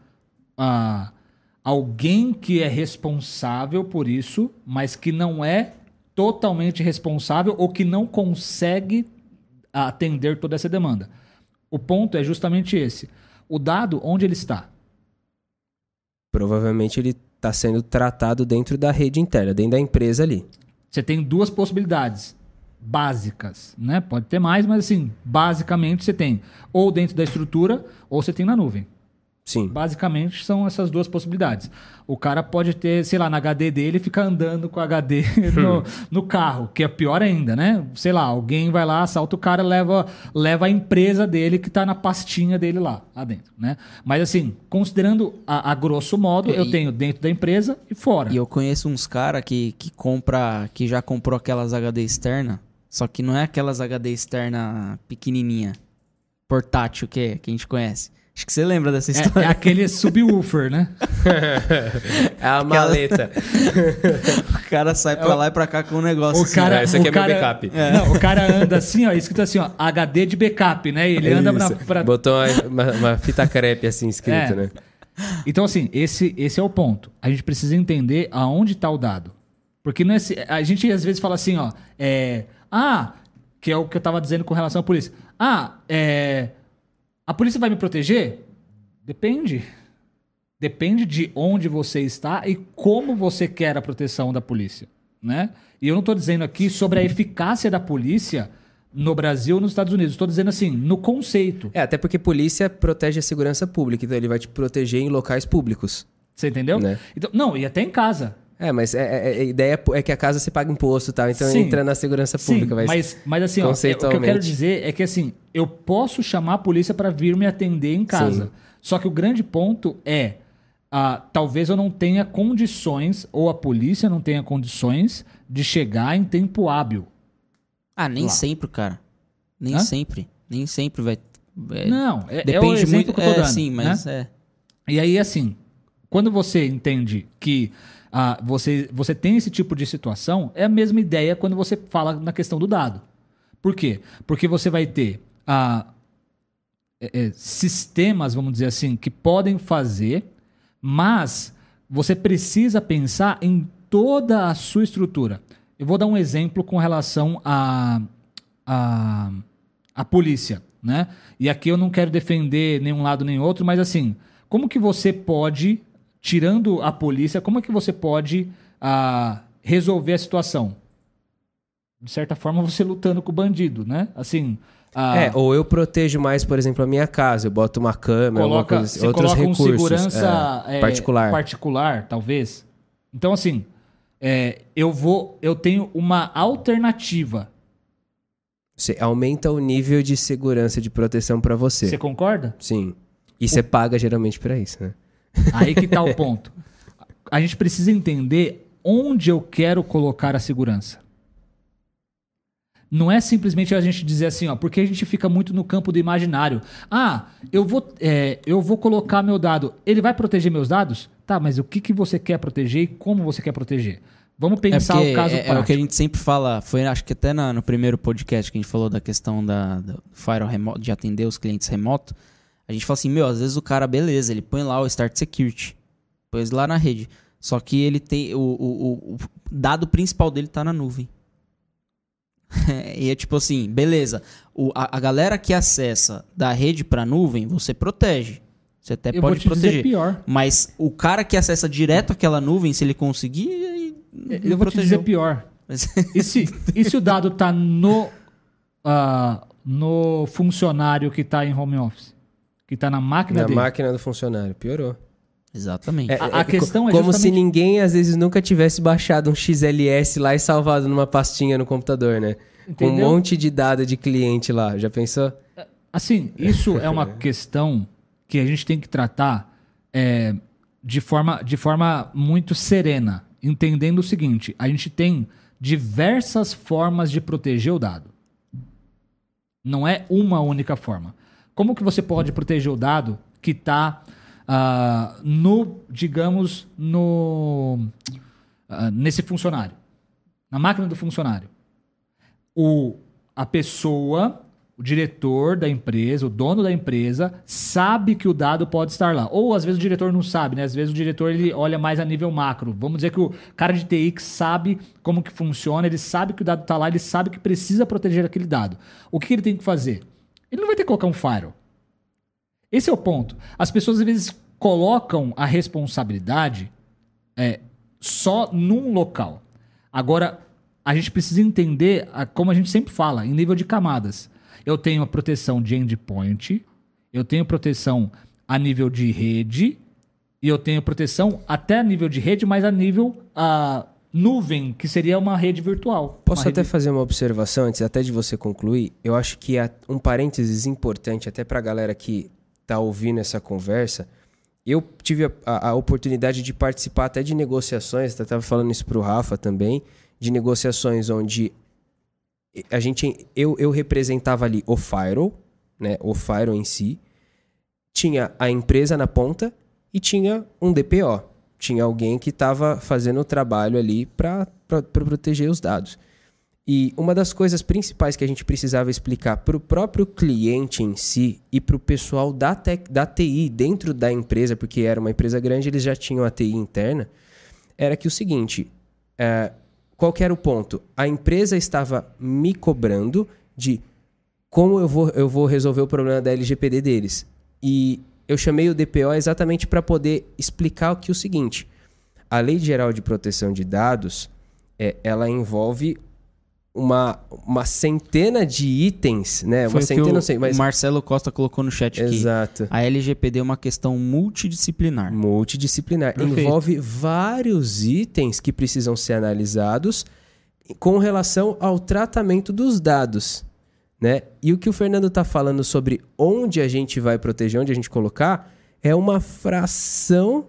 ah, alguém que é responsável por isso, mas que não é totalmente responsável ou que não consegue atender toda essa demanda. O ponto é justamente esse. O dado, onde ele está? Provavelmente ele está sendo tratado dentro da rede interna, dentro da empresa ali. Você tem duas possibilidades básicas, né? Pode ter mais, mas assim, basicamente você tem ou dentro da estrutura ou você tem na nuvem. Sim. Basicamente são essas duas possibilidades. O cara pode ter, sei lá, na HD dele, ficar andando com o HD no, no carro, que é pior ainda, né? Sei lá, alguém vai lá, assalta o cara, leva, leva a empresa dele que tá na pastinha dele lá, lá dentro, né? Mas assim, considerando a, a grosso modo, E- eu tenho dentro da empresa e fora. E eu conheço uns cara que, que compra, que já comprou aquelas HD externa, só que não é aquelas HD externa pequenininha, portátil que, que a gente conhece. Acho que você lembra dessa É, história. é aquele subwoofer, né? É a maleta. O cara sai pra lá e pra cá com um negócio O assim. cara, esse aqui o é meu cara, backup. Não, o cara anda assim, ó, escrito assim, ó, HD de backup, né? Ele anda na, pra, Botou uma, uma- uma fita crepe assim escrito, É. né? Então, assim, esse, esse é o ponto. A gente precisa entender aonde está o dado. Porque não é, se- a gente às vezes fala assim, ó, é, ah, que é o que eu estava dizendo com relação à polícia. Ah, é, a polícia vai me proteger? Depende. Depende de onde você está e como você quer a proteção da polícia, né? E eu não estou dizendo aqui sobre a eficácia da polícia no Brasil ou nos Estados Unidos. Estou dizendo assim, no conceito. É, até porque polícia protege a segurança pública, então ele vai te proteger em locais públicos. Você entendeu? Né? Então, não, e até em casa. É, mas é- é- é- a ideia é que a casa você paga imposto e tal, então Sim. entra na segurança pública. Sim, vai mas, mas assim, ó, é- o que eu quero dizer é que assim, eu posso chamar a polícia para vir me atender em casa. Sim. Só que o grande ponto é, ah, talvez eu não tenha condições, ou a polícia não tenha condições de chegar em tempo hábil. Ah, nem Lá. sempre, cara. Nem Hã? sempre. Nem sempre vai. é, não, é, é o Depende exemplo muito. que eu tô é, dando. sim, né? mas é. E aí, assim, quando você entende que ah, você, você tem esse tipo de situação, é a mesma ideia quando você fala na questão do dado. Por quê? Porque você vai ter ah, é, é, sistemas, vamos dizer assim, que podem fazer, mas você precisa pensar em toda a sua estrutura. Eu vou dar um exemplo com relação a, a, a polícia, né? E aqui eu não quero defender nenhum lado nem outro, mas assim, como que você pode, tirando a polícia, como é que você pode ah, resolver a situação? De certa forma, você lutando com o bandido, né? Assim, ah, É, ou eu protejo mais, por exemplo, a minha casa, eu boto uma câmera, coloca, coisa assim, você outros coloca um recursos. segurança é, é, particular. particular, talvez. Então, assim, é, eu vou, eu tenho uma alternativa. Você aumenta o nível de segurança, de proteção pra você. Você concorda? Sim. E você paga geralmente pra isso, né? Aí que tá o ponto. A gente precisa entender onde eu quero colocar a segurança. Não é simplesmente a gente dizer assim, ó, porque a gente fica muito no campo do imaginário. Ah, eu vou, é, eu vou colocar meu dado. Ele vai proteger meus dados? Tá, mas o que, que você quer proteger e como você quer proteger? Vamos pensar porque o caso é, é prático. o que a gente sempre fala, foi acho que até na- no primeiro podcast que a gente falou da questão da, do Firewall remoto, de atender os clientes remoto. A gente fala assim, meu, às vezes o cara, beleza, ele põe lá o Start Security, põe lá na rede. Só que ele tem. O, o, o- dado principal dele tá na nuvem. e é tipo assim, beleza. O, a, a galera que acessa da rede pra nuvem, você protege. Você até eu pode proteger. pior. Mas o cara que acessa direto aquela nuvem, se ele conseguir, não Eu vou te dizer protegeu. pior. Mas- E se, e se o dado tá no, ah, no funcionário que tá em home office? Que tá na máquina Na dele? máquina do funcionário. Piorou. Exatamente. É, A- a é co- questão é Como se justamente- ninguém, às vezes, nunca tivesse baixado um XLS lá e salvado numa pastinha no computador, né? Com um monte de dado de cliente lá. Já pensou? Assim, isso é uma questão que a gente tem que tratar é, de, forma, de forma muito serena, entendendo o seguinte: a gente tem diversas formas de proteger o dado. Não é uma única forma. Como que você pode proteger o dado que está no, digamos, no ah, nesse funcionário, na máquina do funcionário? o, a pessoa, o diretor da empresa, o dono da empresa, sabe que o dado pode estar lá. Ou às vezes o diretor não sabe, né? Às vezes o diretor ele olha mais a nível macro. Vamos dizer que o cara de TI que sabe como que funciona, ele sabe que o dado está lá, ele sabe que precisa proteger aquele dado. O que ele tem que fazer? Ele não vai ter que colocar um firewall. Esse é o ponto. As pessoas às vezes colocam a responsabilidade é, só num local. Agora, a gente precisa entender, a- como a gente sempre fala, em nível de camadas. Eu tenho a proteção de endpoint, eu tenho proteção a nível de rede e eu tenho proteção até a nível de rede, mas a nível a nuvem, que seria uma rede virtual. Posso até rede- fazer uma observação antes até de você concluir? Eu acho que há um parênteses importante até para a galera que tá ouvindo essa conversa. Eu tive a, a- a oportunidade de participar até de negociações, estava falando isso para o Rafa também, de negociações onde a gente eu, eu representava ali o Firewall, né, o Firewall em si, tinha a empresa na ponta e tinha um DPO. Tinha alguém que estava fazendo o trabalho ali para proteger os dados. E uma das coisas principais que a gente precisava explicar para o próprio cliente em si e para o pessoal da, tec- da TI dentro da empresa, porque era uma empresa grande, eles já tinham a TI interna, era que o seguinte: é, qual era o ponto? A empresa estava me cobrando de como eu vou, eu vou resolver o problema da LGPD deles. E eu chamei o DPO exatamente para poder explicar o que é o seguinte: a Lei Geral de Proteção de Dados, é, ela envolve uma, uma centena de itens, né? Foi uma centena, o, não sei, mas o Marcelo Costa colocou no chat aqui. exato. A LGPD é uma questão multidisciplinar. Multidisciplinar. Perfeito. Envolve vários itens que precisam ser analisados com relação ao tratamento dos dados. Né? E o que o Fernando está falando sobre onde a gente vai proteger, onde a gente colocar, é uma fração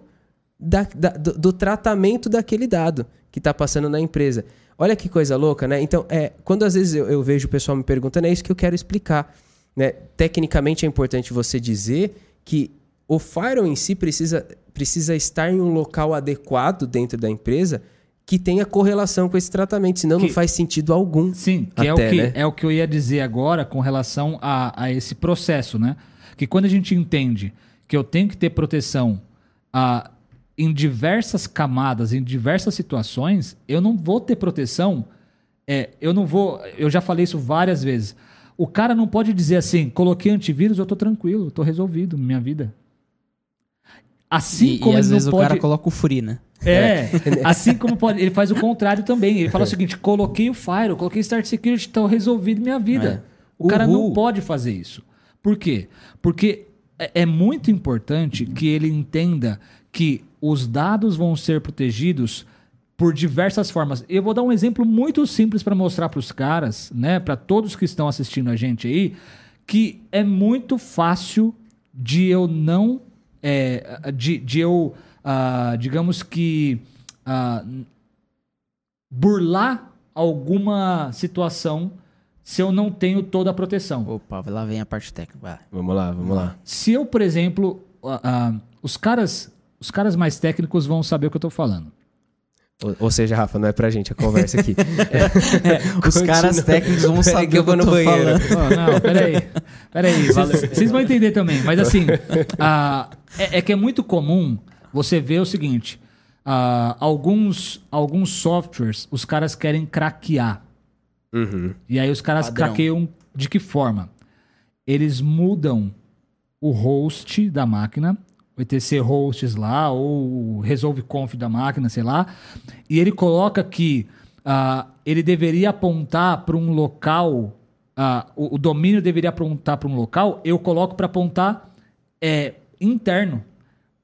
da- da- do, do tratamento daquele dado que está passando na empresa. Olha que coisa louca, né? Então, é, quando às vezes eu, eu vejo o pessoal me perguntando, é isso que eu quero explicar. Né? Tecnicamente é importante você dizer que o firewall em si precisa, precisa estar em um local adequado dentro da empresa que tenha correlação com esse tratamento, senão não Que- faz sentido algum. Sim, que, é, o Até, que né? é o que eu ia dizer agora com relação a, a esse processo, né? Que quando a gente entende que eu tenho que ter proteção ah, em diversas camadas, em diversas situações, eu não vou ter proteção. É, eu não vou. Eu já falei isso várias vezes. O cara não pode dizer assim: coloquei antivírus, eu tô tranquilo, tô resolvido minha vida. Assim e, como e às vezes não o pode. cara coloca o free, né? É, assim como pode, ele faz o contrário também. Ele fala o seguinte: coloquei o Fire, coloquei Start Security, tá resolvido minha vida. O cara não Uhul. pode fazer isso. Por quê? Porque é, é muito importante que ele entenda que os dados vão ser protegidos por diversas formas. Eu vou dar um exemplo muito simples para mostrar para os caras, né, para todos que estão assistindo a gente aí, que é muito fácil de eu não, é, de, de eu, ah, digamos que ah, burlar alguma situação se eu não tenho toda a proteção. Opa, lá vem a parte técnica. vai. Vamos lá, vamos lá. Se eu, por exemplo, ah, os caras, os caras mais técnicos vão saber o que eu tô falando. Ou, ou seja, Rafa, não é pra gente a conversa aqui. Os Continua. caras técnicos vão saber que eu o que eu vou no banheiro. Oh, não, peraí. Peraí. Vocês vão entender também. Mas assim, ah, é, é que é muito comum você ver o seguinte: ah, alguns, alguns softwares, os caras querem craquear. Uhum. E aí os caras Padrão. craqueiam de que forma? Eles mudam o host da máquina, o etc hosts lá, ou o resolve conf da máquina, sei lá, e ele coloca que ah, ele deveria apontar para um local, ah, o, o domínio deveria apontar para um local, eu coloco para apontar é, interno,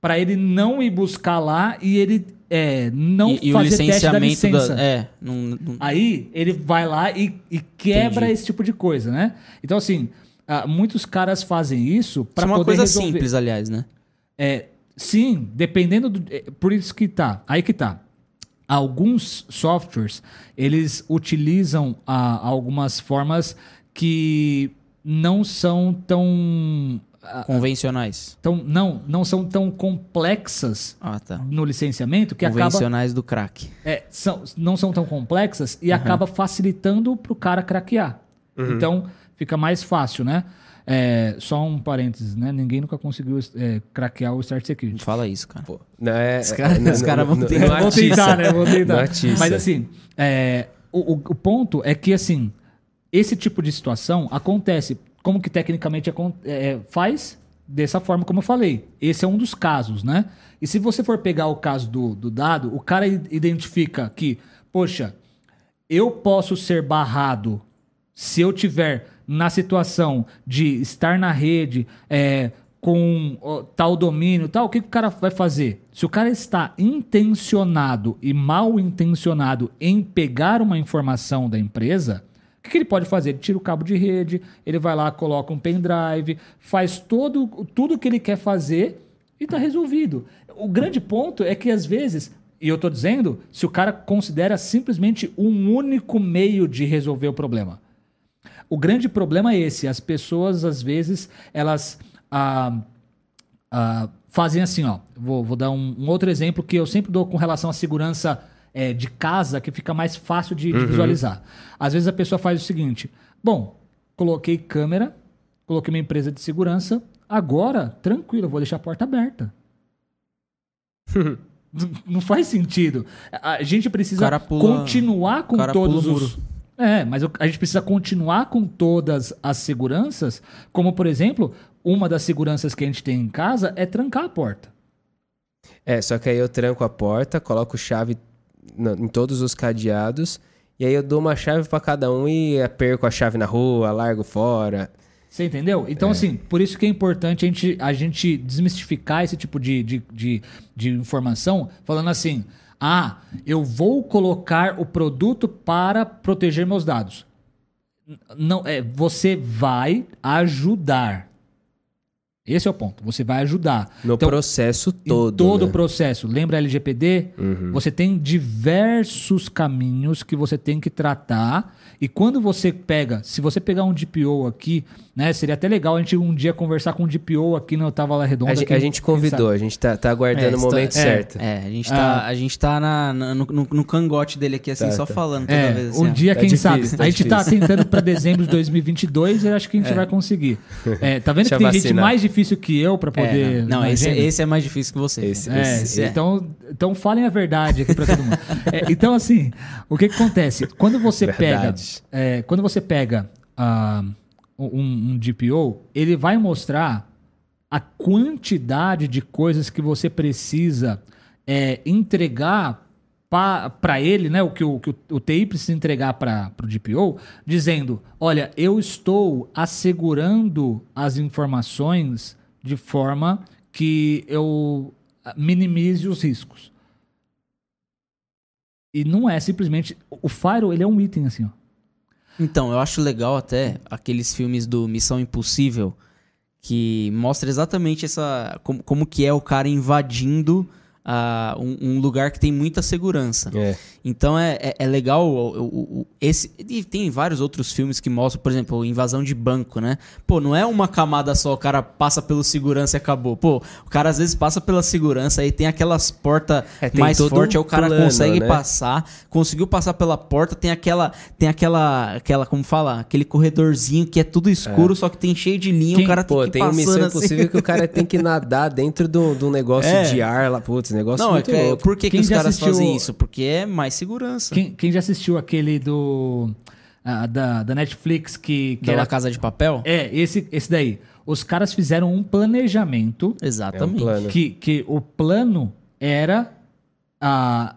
para ele não ir buscar lá e ele é, não e, e o fazer teste da licenciamento licença. da. É, não, não- Aí ele vai lá e, e quebra Entendi. esse tipo de coisa, né? Então, assim, ah, muitos caras fazem isso para é uma poder coisa resolver. simples, aliás, né? É, sim, dependendo do. é, Por isso que tá. Aí que tá. Alguns softwares, eles utilizam ah, algumas formas que não são tão. ah, Convencionais. tão não, não são tão complexas Ah, tá. no licenciamento que acaba Convencionais do crack. é, são, não são tão complexas e acaba facilitando para o cara craquear. Então, fica mais fácil, né? É, só um parênteses, né? Ninguém nunca conseguiu é, craquear o Start Não Security. fala isso, cara. Pô, não é, Os caras- os caras vão Vou atiça. tentar, né? Vou Não tentar. Mas assim, é, o, o- ponto é que, assim, esse tipo de situação acontece. Como que tecnicamente acon- é, faz? Dessa forma como eu falei. Esse é um dos casos, né? E se você for pegar o caso do, do dado, o cara identifica que, poxa, eu posso ser barrado se eu tiver na situação de estar na rede, é, com ó, tal domínio, tal, o que, que o cara vai fazer? Se o cara está intencionado e mal intencionado em pegar uma informação da empresa, o que, que ele pode fazer? Ele tira o cabo de rede, ele vai lá, coloca um pendrive, faz todo, tudo que ele quer fazer e está resolvido. O grande ponto é que às vezes, e eu estou dizendo, se o cara considera simplesmente um único meio de resolver o problema. O grande problema é esse. As pessoas, às vezes, elas ah, ah, fazem assim, ó. Vou, vou dar um, um outro exemplo que eu sempre dou com relação à segurança é, de casa, que fica mais fácil de, de visualizar. Às vezes a pessoa faz o seguinte: bom, coloquei câmera, coloquei uma empresa de segurança, agora, tranquilo, eu vou deixar a porta aberta. Não faz sentido. A gente precisa pula- continuar com todos os. É, mas a gente precisa continuar com todas as seguranças, como por exemplo, uma das seguranças que a gente tem em casa é trancar a porta. É, só que aí eu tranco a porta, coloco chave em todos os cadeados, e aí eu dou uma chave pra cada um e eh, perco a chave na rua, largo fora. Você entendeu? Então, assim, por isso que é importante a gente, a gente desmistificar esse tipo de, de, de, de informação, falando assim: ah, eu vou colocar o produto para proteger meus dados. Não, é, você vai ajudar. Esse é o ponto. Você vai ajudar. No Então, processo todo. todo né? o processo. Lembra LGPD? Você tem diversos caminhos que você tem que tratar. E quando você pega, se você pegar um DPO aqui, né? Seria até legal a gente um dia conversar com um DPO aqui no Tava Lá Redonda. A, gente, quem- a gente convidou, sabe. a gente tá, tá aguardando É, o momento tá- é, certo. É, a gente Ah. tá, a gente tá na, na- no, no- no cangote dele aqui, assim, Tá, só tá. falando toda É, vez. Assim, um ó. dia, Tá quem difícil, sabe. tá a gente tá difícil. tentando para dezembro de 2022 e eu acho que a gente vai conseguir. É, tá vendo que tem gente mais difícil que eu para É, poder. não, não, esse, esse é mais difícil que você. Esse-. É, Esse- então, então falem a verdade aqui pra todo mundo. É, então, assim, o que, que acontece? Quando você Verdade. pega. é, quando você pega ah, um, um DPO, ele vai mostrar a quantidade de coisas que você precisa é, entregar para ele, né? O que o, que o, o TI precisa entregar para o DPO, dizendo: olha, eu estou assegurando as informações de forma que eu minimize os riscos. E não é simplesmente. O Firewall, ele é um item assim, ó. Então, eu acho legal até aqueles filmes do Missão Impossível que mostra exatamente essa como, como que é o cara invadindo um, um lugar que tem muita segurança. É. Então é, é, é legal o, o- o- esse e tem vários outros filmes que mostram, por exemplo, invasão de banco, né? Pô, não é uma camada só, o cara passa pelo segurança e acabou. Pô, o cara às vezes passa pela segurança aí tem aquelas portas É, mais fortes, um aí o cara plano, consegue né? passar, conseguiu passar pela porta, tem aquela tem aquela aquela como fala, aquele corredorzinho que é tudo escuro, só que tem cheio de linha, Quem- o cara tem Pô, que tem ir uma passando missão assim. impossível que o cara tem que nadar dentro do, do negócio É. de ar lá. Putz, negócio Não, é, muito louco. por que, que os caras assistiu- fazem isso? Porque é mais segurança. Quem, quem já assistiu aquele do. ah, da, da Netflix que, que Da era. Casa de Papel? É, esse, esse daí. Os caras fizeram um planejamento É um Exatamente. plano. que, que o plano era. ah,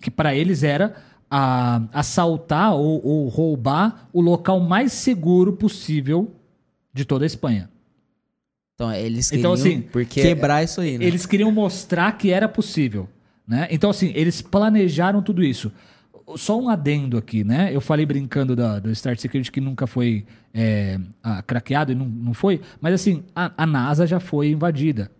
que para eles era ah, assaltar ou, ou roubar o local mais seguro possível de toda a Espanha. Então, eles queriam Então, assim, Porque quebrar isso aí, né? Eles queriam mostrar que era possível, né? Então, assim, eles planejaram tudo isso. Só um adendo aqui, né? Eu falei brincando da, do Start Security que nunca foi é, ah, craqueado e não, não foi, mas assim, a, a NASA já foi invadida.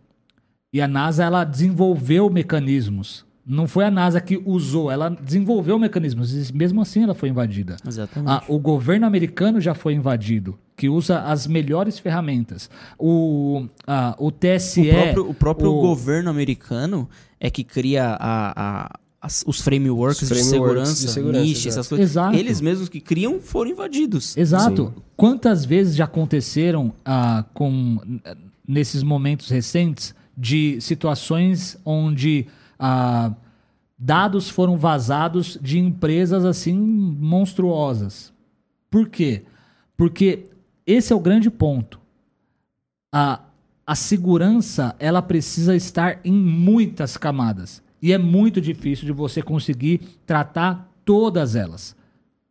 E a NASA, ela desenvolveu mecanismos. Não foi a NASA que usou, ela desenvolveu mecanismos. E mesmo assim, ela foi invadida. Exatamente. Ah, o governo americano já foi invadido, que usa as melhores ferramentas. O, ah, o TSE. o próprio, o próprio o- governo americano é que cria a- a- as- os frameworks, Os de frameworks segurança, de segurança, exato. essas coisas. Exato. Eles mesmos que criam foram invadidos. Exato. Quantas vezes já aconteceram ah, com nesses momentos recentes de situações onde ah, dados foram vazados de empresas assim monstruosas? Por quê? Porque esse é o grande ponto. A, a segurança ela precisa estar em muitas camadas e é muito difícil de você conseguir tratar todas elas.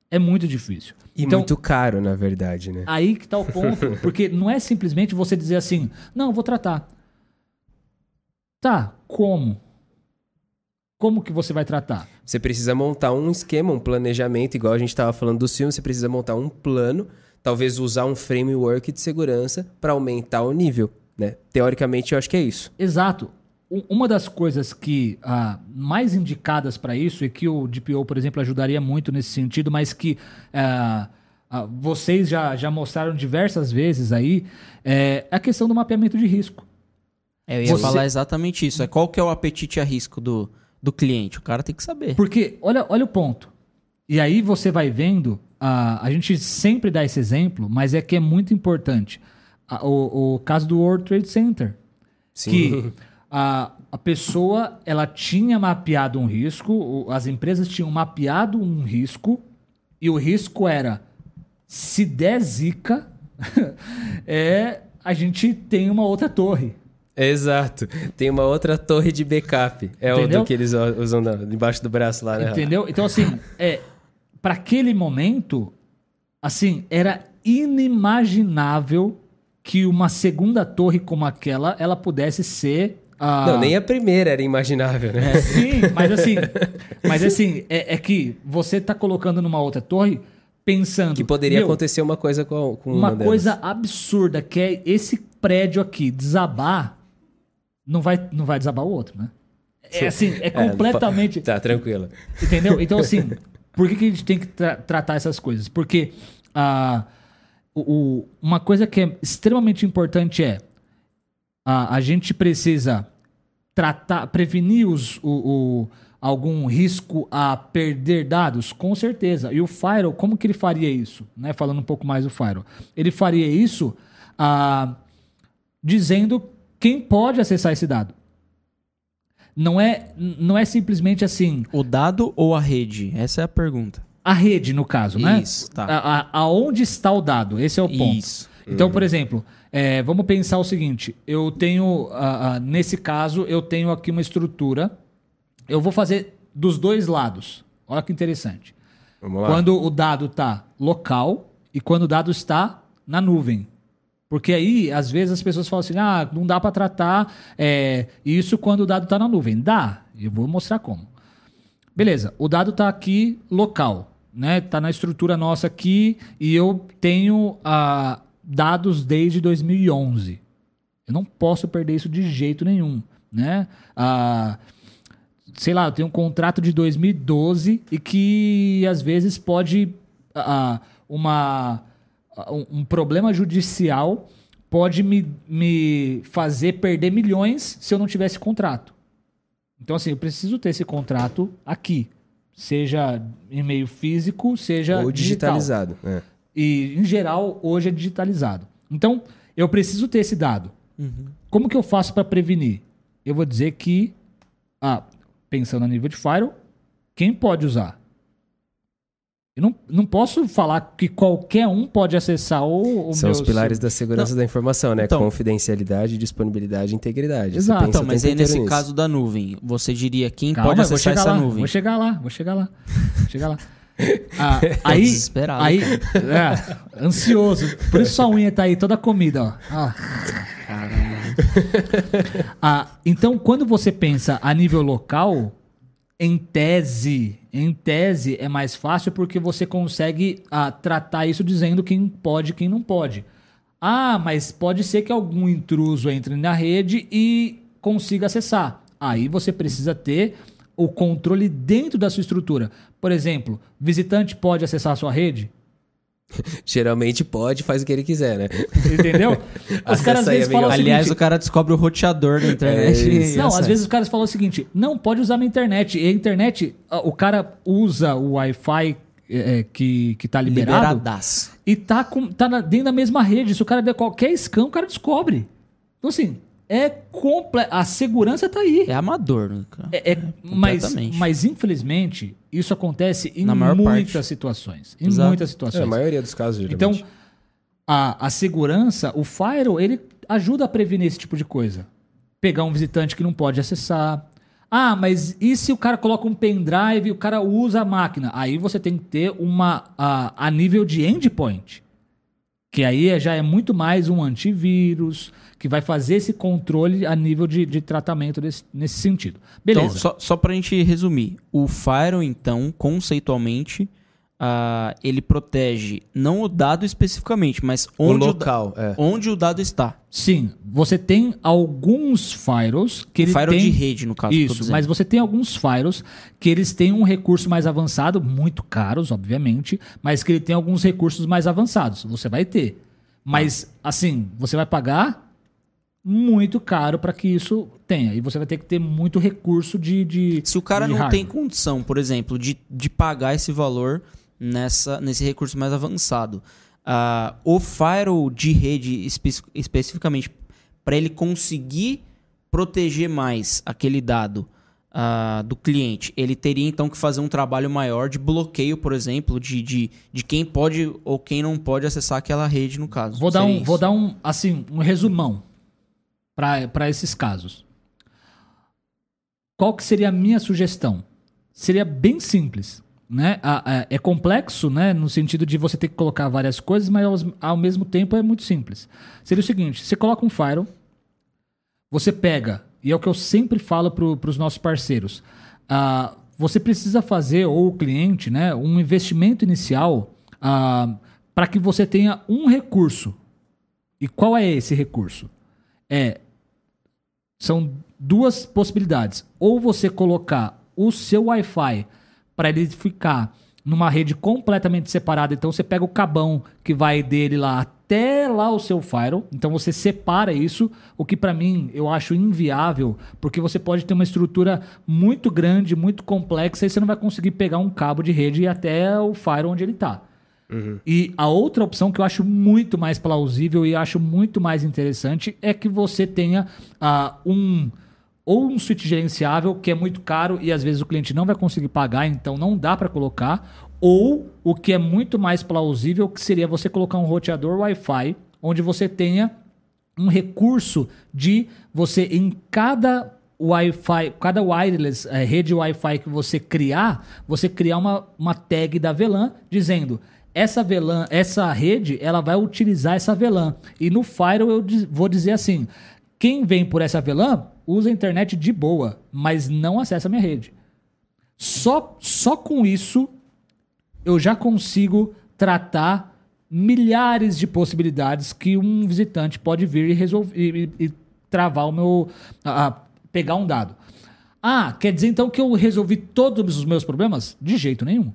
É muito difícil. E então, muito caro, na verdade, né? aí que tá o ponto. Porque não é simplesmente você dizer assim, não, eu vou tratar. Tá, como? Como que você vai tratar? Você precisa montar um esquema, um planejamento, igual a gente estava falando dos filmes, você precisa montar um plano, talvez usar um framework de segurança para aumentar o nível, né? Teoricamente, eu acho que é isso. Exato. Uma das coisas que ah, mais indicadas para isso e que o DPO, por exemplo, ajudaria muito nesse sentido, mas que ah, ah, vocês já, já mostraram diversas vezes aí, é a questão do mapeamento de risco. É, eu ia Você- falar exatamente isso. É qual que é o apetite a risco do, do cliente? O cara tem que saber. Porque, olha, olha o ponto. E aí você vai vendo, ah, a gente sempre dá esse exemplo, mas é que é muito importante. Ah, o, o caso do World Trade Center. Que a, a pessoa ela tinha mapeado um risco, as empresas tinham mapeado um risco, e o risco era: se der zica, é, a gente tem uma outra torre. Exato. Tem uma outra torre de backup. É o Entendeu? do que eles usam na- debaixo do braço lá, né? Entendeu? Então, assim, é, para aquele momento, assim, era inimaginável que uma segunda torre como aquela ela pudesse ser. a Não, nem a primeira era imaginável, né? Sim, mas assim, mas assim, é, é que você tá colocando numa outra torre pensando. Que poderia meu, acontecer uma coisa com, com Uma uma, coisa absurda que é esse prédio aqui desabar, não vai, não vai desabar o outro, né? É assim, é É, completamente. Tá, tranquilo. Entendeu? Então, assim, por que, que a gente tem que tra- tratar essas coisas? Porque ah, o, o- uma coisa que é extremamente importante é a, a gente precisa tratar, prevenir os, o, o- algum risco a perder dados? Com certeza. E o Firewall, como que ele faria isso? Né? Falando um pouco mais do Firewall. Ele faria isso ah, dizendo quem pode acessar esse dado. Não é, não é simplesmente assim, O dado ou a rede? Essa é a pergunta. a rede, no caso, né? Isso, tá. A- a- aonde está o dado? Esse é o ponto. Isso. Então, por exemplo, é, vamos pensar o seguinte: eu tenho, ah, ah, nesse caso, eu tenho aqui uma estrutura. Eu vou fazer dos dois lados. Olha que interessante. Vamos lá. Quando o dado está local e quando o dado está na nuvem. Porque aí, às vezes, as pessoas falam assim: ah, não dá para tratar é, isso quando o dado está na nuvem. Dá. Eu vou mostrar como. Beleza, o dado está aqui local, né? Está na estrutura nossa aqui e eu tenho ah, dados desde 2011. Eu não posso perder isso de jeito nenhum, né? Ah, sei lá, eu tenho um contrato de 2012 e que às vezes pode ah, uma um, um problema judicial pode me, me fazer perder milhões se eu não tivesse contrato. Então, assim, eu preciso ter esse contrato aqui. Seja em meio físico, seja Ou digital. digitalizado. é. E, em geral, hoje é digitalizado. Então, eu preciso ter esse dado. Como que eu faço para prevenir? Eu vou dizer que, ah, pensando a nível de firewall, quem pode usar? Eu não, não posso falar que qualquer um pode acessar o, o São meu os pilares da segurança da informação, né? Então- Confidencialidade, disponibilidade e integridade. Exato. Então, mas aí nesse nisso. caso da nuvem, você diria quem Calma, pode acessar essa lá, nuvem? Vou chegar lá, vou chegar lá. Vou chegar lá. Ah, aí, Desesperado, aí é, ansioso. Por isso sua unha tá aí toda comida, ó. Ah. Ah, então, quando você pensa a nível local, em tese, em tese é mais fácil porque você consegue ah, tratar isso dizendo quem pode e quem não pode. Ah, mas pode ser que algum intruso entre na rede e consiga acessar. Aí você precisa ter o controle dentro da sua estrutura. Por exemplo, visitante pode acessar a sua rede? Geralmente pode, faz o que ele quiser, né? Entendeu? Os caras às vezes falam o amigão. Aliás, seguinte, o cara descobre o roteador internet. É isso. e Não, às vezes os caras falam o seguinte: não, pode usar na internet. E a internet, o cara usa o Wi-Fi é, é, que, que tá liberado Liberadaço. e tá, com, tá na- dentro da mesma rede. Se o cara der qualquer scam, o cara descobre. Então, assim, é comple... a segurança tá aí. É amador, né, cara? É, é- mas, completamente. mas, infelizmente, isso acontece em Na maior muitas parte. situações. Em Exato. muitas É, situações. a maioria dos casos, geralmente. Então, a, a segurança, o Firewall, ele ajuda a prevenir esse tipo de coisa. Pegar um visitante que não pode acessar. Ah, mas e se o cara coloca um pendrive e o cara usa a máquina? Aí você tem que ter uma a, a nível de endpoint. Que aí é- já é muito mais um antivírus, que vai fazer esse controle a nível de, de tratamento desse- nesse sentido. Beleza. Então, só, só pra gente resumir, o Firewall, então, conceitualmente, ah, ele protege não o dado especificamente, mas O onde o, local, é. onde o dado está. Sim, você tem alguns firewalls que ele Firewall tem... de rede, no caso. Isso, mas você tem alguns firewalls que eles têm um recurso mais avançado, muito caros, obviamente, mas que ele tem alguns recursos mais avançados. Você vai ter. Mas, assim, você vai pagar muito caro para que isso tenha. E você vai ter que ter muito recurso de. de Se o cara não hardware. tem condição, por exemplo, de, de pagar esse valor nessa, nesse recurso mais avançado, ah, o firewall de rede espe- especificamente para ele conseguir proteger mais aquele dado ah, do cliente, ele teria então que fazer um trabalho maior de bloqueio, por exemplo, de, de, de quem pode ou quem não pode acessar aquela rede, no caso. Vou dar um, isso? vou dar um, assim, um resumão para esses casos. Qual que seria a minha sugestão? Seria bem simples, né? É complexo, né? No sentido de você ter que colocar várias coisas, mas ao, mesmo tempo é muito simples. Seria o seguinte: você coloca um firewall, você pega, e é o que eu sempre falo para os nossos parceiros. ah, você precisa fazer, ou o cliente, né, um investimento inicial para que você tenha um recurso. E qual é esse recurso? É são duas possibilidades. Ou você colocar o seu Wi-Fi para ele ficar numa rede completamente separada. Então você pega o cabão que vai dele lá até lá o seu firewall. Então você separa isso, o que para mim eu acho inviável, porque você pode ter uma estrutura muito grande, muito complexa e você não vai conseguir pegar um cabo de rede até o firewall onde ele está. E a outra opção que eu acho muito mais plausível e acho muito mais interessante é que você tenha ah, um ou um switch gerenciável que é muito caro e às vezes o cliente não vai conseguir pagar, então não dá para colocar, ou o que é muito mais plausível que seria você colocar um roteador Wi-Fi onde você tenha um recurso de você em cada Wi-Fi, cada wireless, eh, rede Wi-Fi que você criar, você criar uma, uma tag da VLAN dizendo essa VLAN, essa rede, ela vai utilizar essa VLAN. E no Firewall eu vou dizer assim, quem vem por essa VLAN usa a internet de boa, mas não acessa a minha rede. Só, só com isso eu já consigo tratar milhares de possibilidades que um visitante pode vir e resolver e, e- e travar o meu a- a- pegar um dado. Ah, quer dizer então que eu resolvi todos os meus problemas? De jeito nenhum.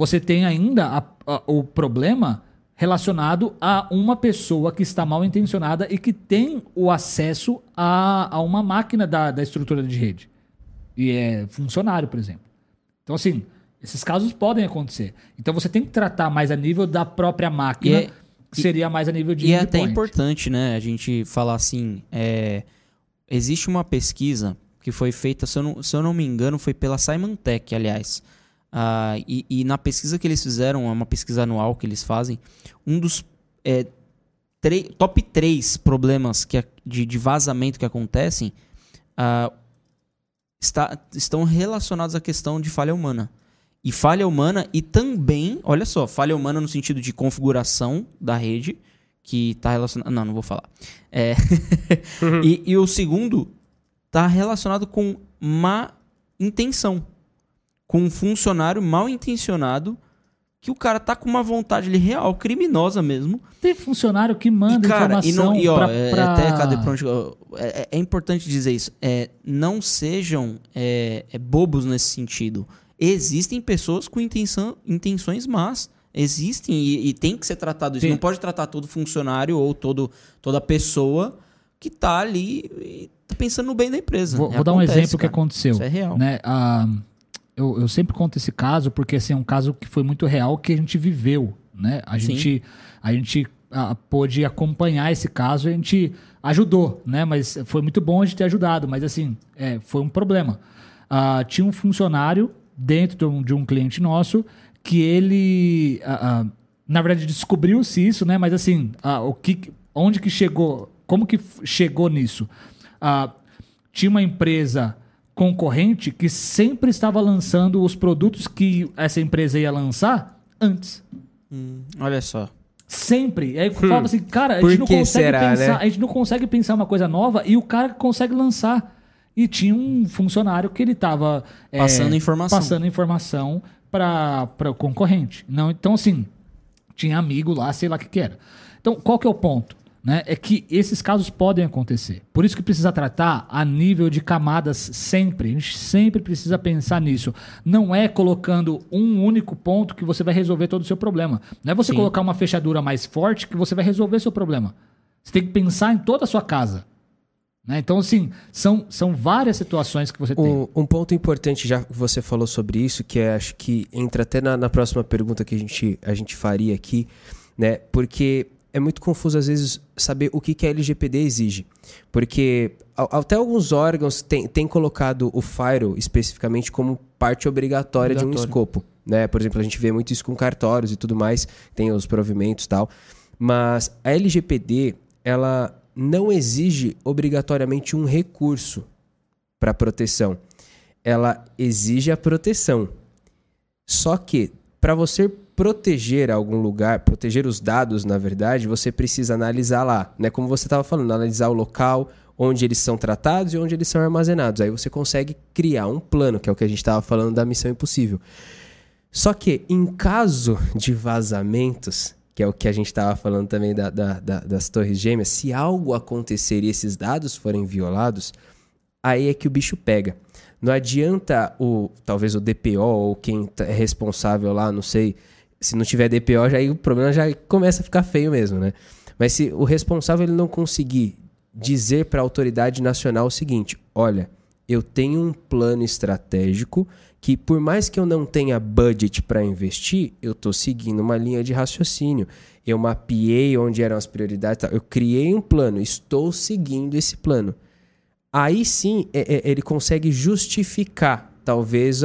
Você tem ainda a- a- o problema relacionado a uma pessoa que está mal intencionada e que tem o acesso a, a uma máquina da, da estrutura de rede. E é funcionário, por exemplo. Então, assim, esses casos podem acontecer. Então, você tem que tratar mais a nível da própria máquina, é- que seria mais a nível de E é até importante, né, a gente falar assim, é, existe uma pesquisa que foi feita, se eu não, se eu não me engano, foi pela Simon Tech, aliás. Ah, e, e na pesquisa que eles fizeram, é uma pesquisa anual que eles fazem, um dos é, top 3 problemas que, de, de vazamento que acontecem ah, está- estão relacionados à questão de falha humana. E falha humana e também, olha só, falha humana no sentido de configuração da rede, que está relacionado. Não, não vou falar. É, e, e o segundo está relacionado com má intenção. Com um funcionário mal intencionado que o cara tá com uma vontade ali real, criminosa mesmo. Tem funcionário que manda e, cara, e, informação não, e ó, pra, é, pra- até cadê ó, é, é importante dizer isso. É, não sejam é, é, bobos nesse sentido. Existem pessoas com intenção, intenções más. Existem e, e tem que ser tratado isso. Tem- Não pode tratar todo funcionário ou todo, toda pessoa que tá ali e tá pensando no bem da empresa. Vou, É, vou dar um acontece, exemplo que cara. aconteceu. Isso é real. Né? Ah, eu, eu sempre conto esse caso porque assim, é um caso que foi muito real que a gente viveu. Né? A Sim. gente, a gente ah, pôde acompanhar esse caso e a gente ajudou, né? Mas foi muito bom a gente ter ajudado, mas assim, é, foi um problema. Ah, tinha um funcionário dentro de um, de um cliente nosso que ele, ah, ah, na verdade, descobriu-se isso, né? Mas assim, o que, onde que chegou, como que chegou nisso? Tinha uma empresa concorrente que sempre estava lançando os produtos que essa empresa ia lançar antes. Hum, olha só. Sempre. Aí eu falava assim, cara, a gente não consegue será, pensar, né? a gente não consegue pensar uma coisa nova e o cara consegue lançar. E tinha um funcionário que ele estava Passando informação. passando informação para o concorrente. Não, então assim, tinha amigo lá, sei lá o que, que era. Então, qual que é o ponto? Né? É que esses casos podem acontecer. Por isso que precisa tratar a nível de camadas sempre. A gente sempre precisa pensar nisso. Não é colocando um único ponto que você vai resolver todo o seu problema. Não é você Sim. colocar uma fechadura mais forte que você vai resolver seu problema. Você tem que pensar em toda a sua casa. Né? Então, assim, são, são várias situações que você tem. Um, um ponto importante, já que você falou sobre isso, que é, acho que entra até na, na próxima pergunta que a gente, a gente faria aqui, né? Porque é muito confuso, às vezes, saber o que, que a LGPD exige. Porque até alguns órgãos têm têm colocado o Firewall especificamente como parte obrigatória, de um escopo. Né? Por exemplo, a gente vê muito isso com cartórios e tudo mais, tem os provimentos e tal. Mas a LGPD, ela não exige obrigatoriamente um recurso para proteção. Ela exige a proteção. Só que para você proteger algum lugar, proteger os dados, na verdade, você precisa analisar lá, né? Como você estava falando, analisar o local onde eles são tratados e onde eles são armazenados. Aí você consegue criar um plano, que é o que a gente estava falando da missão impossível. Só que em caso de vazamentos, que é o que a gente estava falando também da- da- da- das torres gêmeas, se algo acontecer e esses dados forem violados, aí é que o bicho pega. Não adianta o talvez o DPO ou quem é responsável lá, não sei, se não tiver DPO, já aí o problema já começa a ficar feio mesmo, né? Mas se o responsável ele não conseguir dizer para a autoridade nacional o seguinte: olha, eu tenho um plano estratégico que, por mais que eu não tenha budget para investir, eu estou seguindo uma linha de raciocínio. Eu mapeei onde eram as prioridades, eu criei um plano, estou seguindo esse plano. Aí sim é- é- ele consegue justificar, talvez,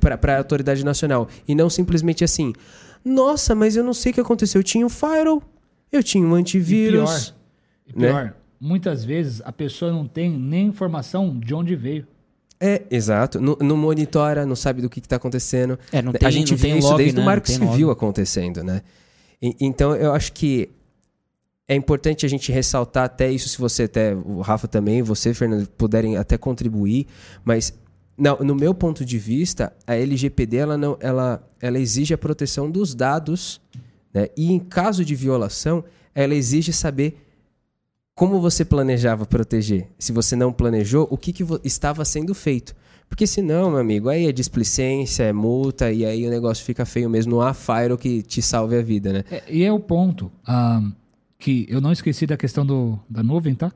para a autoridade nacional. E não simplesmente assim: nossa, mas eu não sei o que aconteceu. Eu tinha um firewall, eu tinha um E antivírus. pior, e pior muitas vezes a pessoa não tem nem informação de onde veio. É, exato. Não, não monitora, não sabe do que está acontecendo. É, não a tem- gente não vê tem isso log, desde né? o Marco Civil log. acontecendo, né? E- então eu acho que é importante a gente ressaltar até isso, se você até, o Rafa também, você, Fernando, puderem até contribuir, mas não, no meu ponto de vista, a LGPD ela não, ela, ela exige a proteção dos dados, né? E em caso de violação, ela exige saber como você planejava proteger? Se você não planejou, o que, que estava sendo feito? Porque senão, meu amigo, aí é displicência, é multa, e aí o negócio fica feio mesmo. Não há Firewall que te salve a vida, né? É, e é o ponto ah, que eu não esqueci da questão do, da nuvem, tá?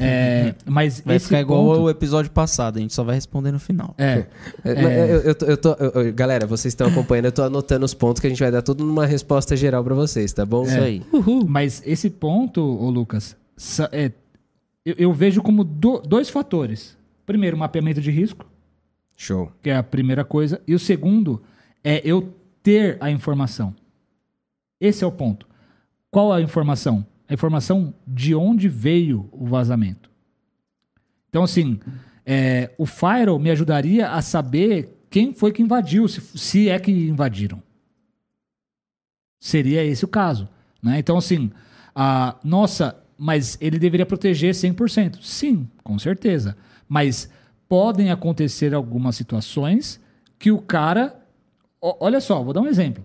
É, mas Vai esse ficar igual ponto, o episódio passado, a gente só vai responder no final. É, É, Eu, eu tô- eu tô- eu- eu- galera, vocês estão acompanhando, eu tô anotando os pontos que a gente vai dar tudo numa resposta geral pra vocês, tá bom? Isso aí. Mas esse ponto, ô Lucas, é, eu, eu vejo como do- dois fatores. Primeiro, mapeamento de risco, Show. que é a primeira coisa. E o segundo é eu ter a informação. Esse é o ponto. Qual a informação? A informação de onde veio o vazamento. Então, assim, é, o Firewall me ajudaria a saber quem foi que invadiu, se, se é que invadiram. Seria esse o caso. Né? Então, assim, a, nossa, mas ele deveria proteger 100%. Sim, com certeza. Mas podem acontecer algumas situações que o cara. olha só, vou dar um exemplo.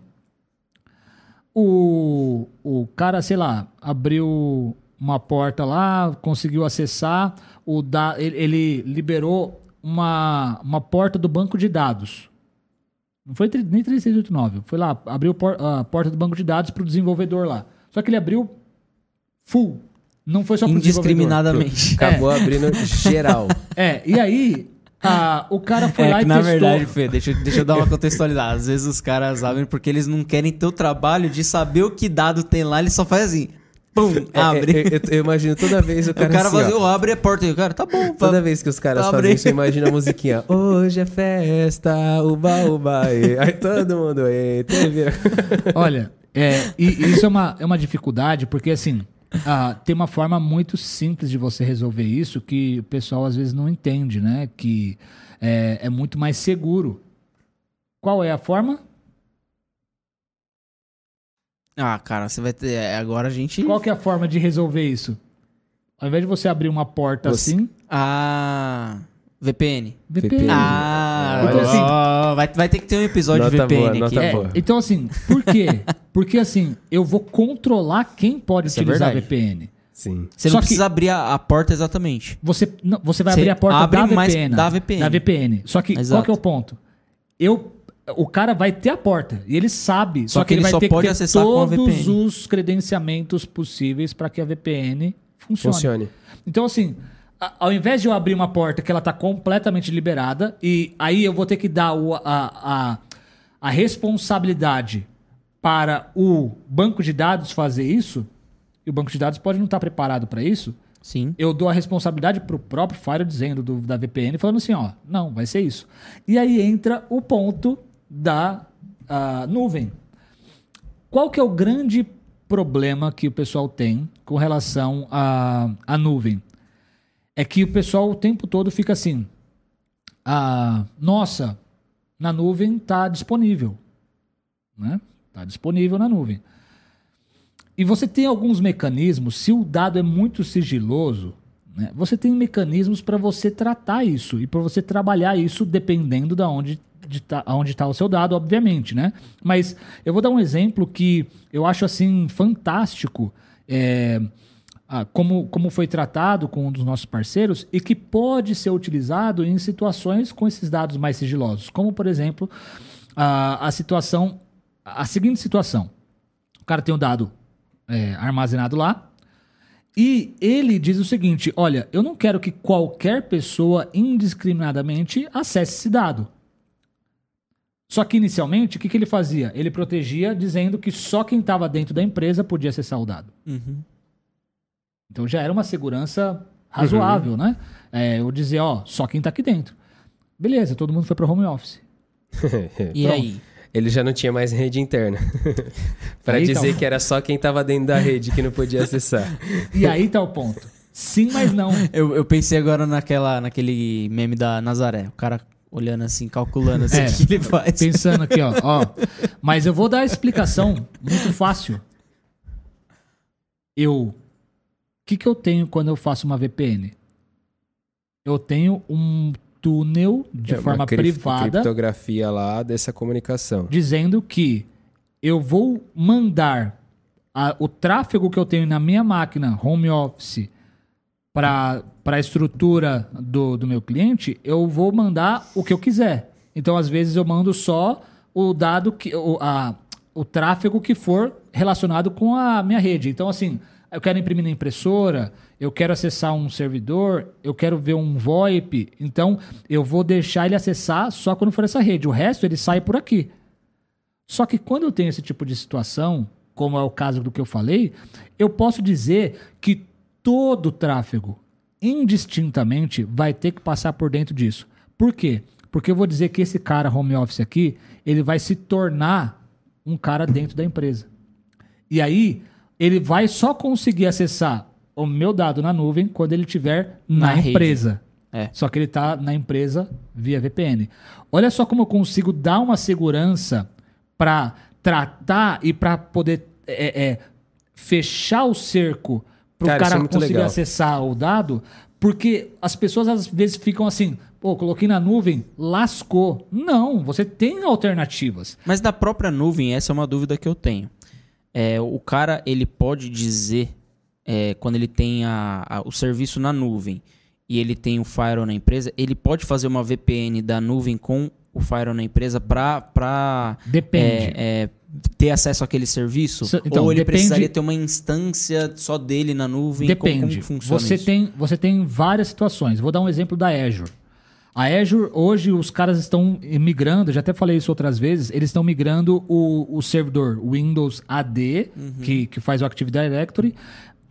O, o cara, sei lá, abriu uma porta lá, conseguiu acessar, o da, ele, ele liberou uma, uma porta do banco de dados. Não foi nem 3689, foi lá, abriu por- a porta do banco de dados para o desenvolvedor lá. Só que ele abriu full. Não foi só para Indiscriminadamente. Acabou abrindo geral. É, e aí a- o cara foi É lá que e na testou. verdade, Fê, deixa, eu- deixa eu dar uma contextualizada. Às vezes os caras abrem porque eles não querem ter o trabalho de saber o que dado tem lá, eles só fazem assim. Pum, É, abre. é, eu, eu imagino toda vez o o cara, cara assim, ó, faz, eu abre a porta e o cara, tá bom. Toda vez que os caras Abre. fazem isso, imagina a musiquinha. Hoje é festa, uba, uba. e Aí todo mundo, eita, vira. Olha, é, e e isso é uma, é uma dificuldade, porque assim, ah, tem uma forma muito simples de você resolver isso que o pessoal às vezes não entende, né? Que é, é muito mais seguro. Qual é a forma? Ah, cara, você vai ter. é, Agora a gente. Qual que é a forma de resolver isso? Ao invés de você abrir uma porta Você- assim, Ah. VPN. VPN. VPN. Ah, então, assim- ó, vai, vai ter que ter um episódio Nota de VPN boa, aqui. nota É, boa. Então, assim, por quê? Porque, assim, eu vou controlar quem pode Isso é utilizar verdade. VPN. Sim. Você Só não precisa abrir a, a porta exatamente. Você, não, você vai Você abrir a porta abre da mais VPN, da VPN. Da VPN. Só que qual Exato. que é o ponto? Eu, o cara vai ter a porta e ele sabe. Só, Só que, que ele ele vai só ter pode que ter acessar com a todos VPN. os credenciamentos possíveis para que a VPN funcione. Funcione. Então, assim, ao invés de eu abrir uma porta que ela tá completamente liberada, e aí eu vou ter que dar o- a, a, a responsabilidade para o banco de dados fazer isso, e o banco de dados pode não estar preparado para isso, Sim. eu dou a responsabilidade pro próprio Fire dizendo do- da VPN, falando assim, ó, não, vai ser isso. E aí entra o ponto da nuvem. Qual que é o grande problema que o pessoal tem com relação à, à nuvem? É que o pessoal o tempo todo fica assim, ah, nossa, na nuvem está disponível, né? Está disponível na nuvem. E você tem alguns mecanismos, se o dado é muito sigiloso, né, você tem mecanismos para você tratar isso e para você trabalhar isso dependendo da onde está tá o seu dado, obviamente, né? Mas eu vou dar um exemplo que eu acho assim fantástico, é, ah, como, como foi tratado com um dos nossos parceiros e que pode ser utilizado em situações com esses dados mais sigilosos, como por exemplo a, a situação, a seguinte situação: o cara tem um dado é, armazenado lá. E ele diz o seguinte: olha, eu não quero que qualquer pessoa indiscriminadamente acesse esse dado. Só que inicialmente, o que, que ele fazia? Ele protegia dizendo que só quem estava dentro da empresa podia acessar o dado. Uhum. Então já era uma segurança razoável, né? É, eu dizer, ó, só quem está aqui dentro. Beleza, todo mundo foi para home office. E Pronto. aí? Ele já não tinha mais rede interna. Pra Aí, dizer então. que era só quem tava dentro da rede que não podia acessar. E aí tá o ponto. Sim, mas não. Eu, eu pensei agora naquela, naquele meme da Nazaré. O cara olhando assim, calculando assim, É. o que ele faz. Pensando aqui, ó, ó. Mas eu vou dar a explicação muito fácil. Eu. O que, que eu tenho quando eu faço uma VPN? Eu tenho um túnel de É, forma crip- privada criptografia lá dessa comunicação. dizendo que eu vou mandar a- o tráfego que eu tenho na minha máquina home office para a estrutura do, do meu cliente, eu vou mandar o que eu quiser. Então, às vezes, eu mando só o dado que. O, a, o tráfego que for relacionado com a minha rede. Então, assim, eu quero imprimir na impressora, eu quero acessar um servidor, eu quero ver um VoIP. Então, eu vou deixar ele acessar só quando for essa rede. O resto, ele sai por aqui. Só que quando eu tenho esse tipo de situação, como é o caso do que eu falei, eu posso dizer que todo o tráfego, indistintamente, vai ter que passar por dentro disso. Por quê? Porque eu vou dizer que esse cara home office aqui, ele vai se tornar um cara dentro da empresa. E aí, ele vai só conseguir acessar o meu dado na nuvem quando ele estiver na, Na empresa. É. Só que ele está na empresa via VPN. Olha só como eu consigo dar uma segurança para tratar e para poder é, é, fechar o cerco para o Cara, é conseguir legal. acessar o dado, porque as pessoas às vezes ficam assim, pô, coloquei na nuvem, lascou. Não, você tem alternativas. Mas da própria nuvem, essa é uma dúvida que eu tenho. É, o cara, ele pode dizer, é, quando ele tem a- a- o serviço na nuvem e ele tem o firewall na empresa, ele pode fazer uma VPN da nuvem com o firewall na empresa para Depende. é, ter acesso àquele serviço? So- então, Ou ele depende- precisaria ter uma instância só dele na nuvem? Como- Depende. Como, que funciona você, isso? tem, você tem várias situações. Vou dar um exemplo da Azure. A Azure, hoje, os caras estão migrando, já até falei isso outras vezes, eles estão migrando o, o servidor Windows AD, Uhum. que, que faz o Active Directory,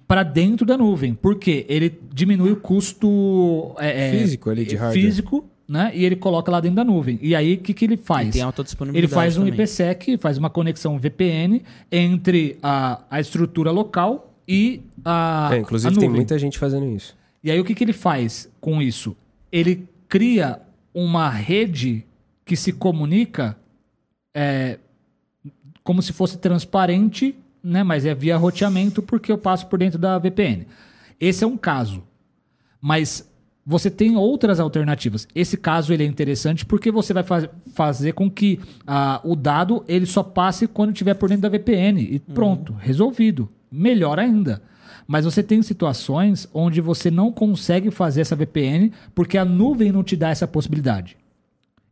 para dentro da nuvem. Por quê? Ele diminui o custo é, é, Físico ali de hardware. físico, né? E ele coloca lá dentro da nuvem. E aí, o que, que ele faz? E tem alta disponibilidade Ele faz um também. IPsec, faz uma conexão VPN entre a, a estrutura local e a. É, a inclusive, tem nuvem. muita gente fazendo isso. E aí o que, que ele faz com isso? Ele cria uma rede que se comunica é, como se fosse transparente, né? Mas é via roteamento porque eu passo por dentro da VPN. Esse é um caso. Mas você tem outras alternativas. Esse caso ele é interessante porque você vai faz- fazer com que ah, o dado ele só passe quando estiver por dentro da VPN e pronto, resolvido. Melhor ainda. Mas você tem situações onde você não consegue fazer essa VPN porque a nuvem não te dá essa possibilidade.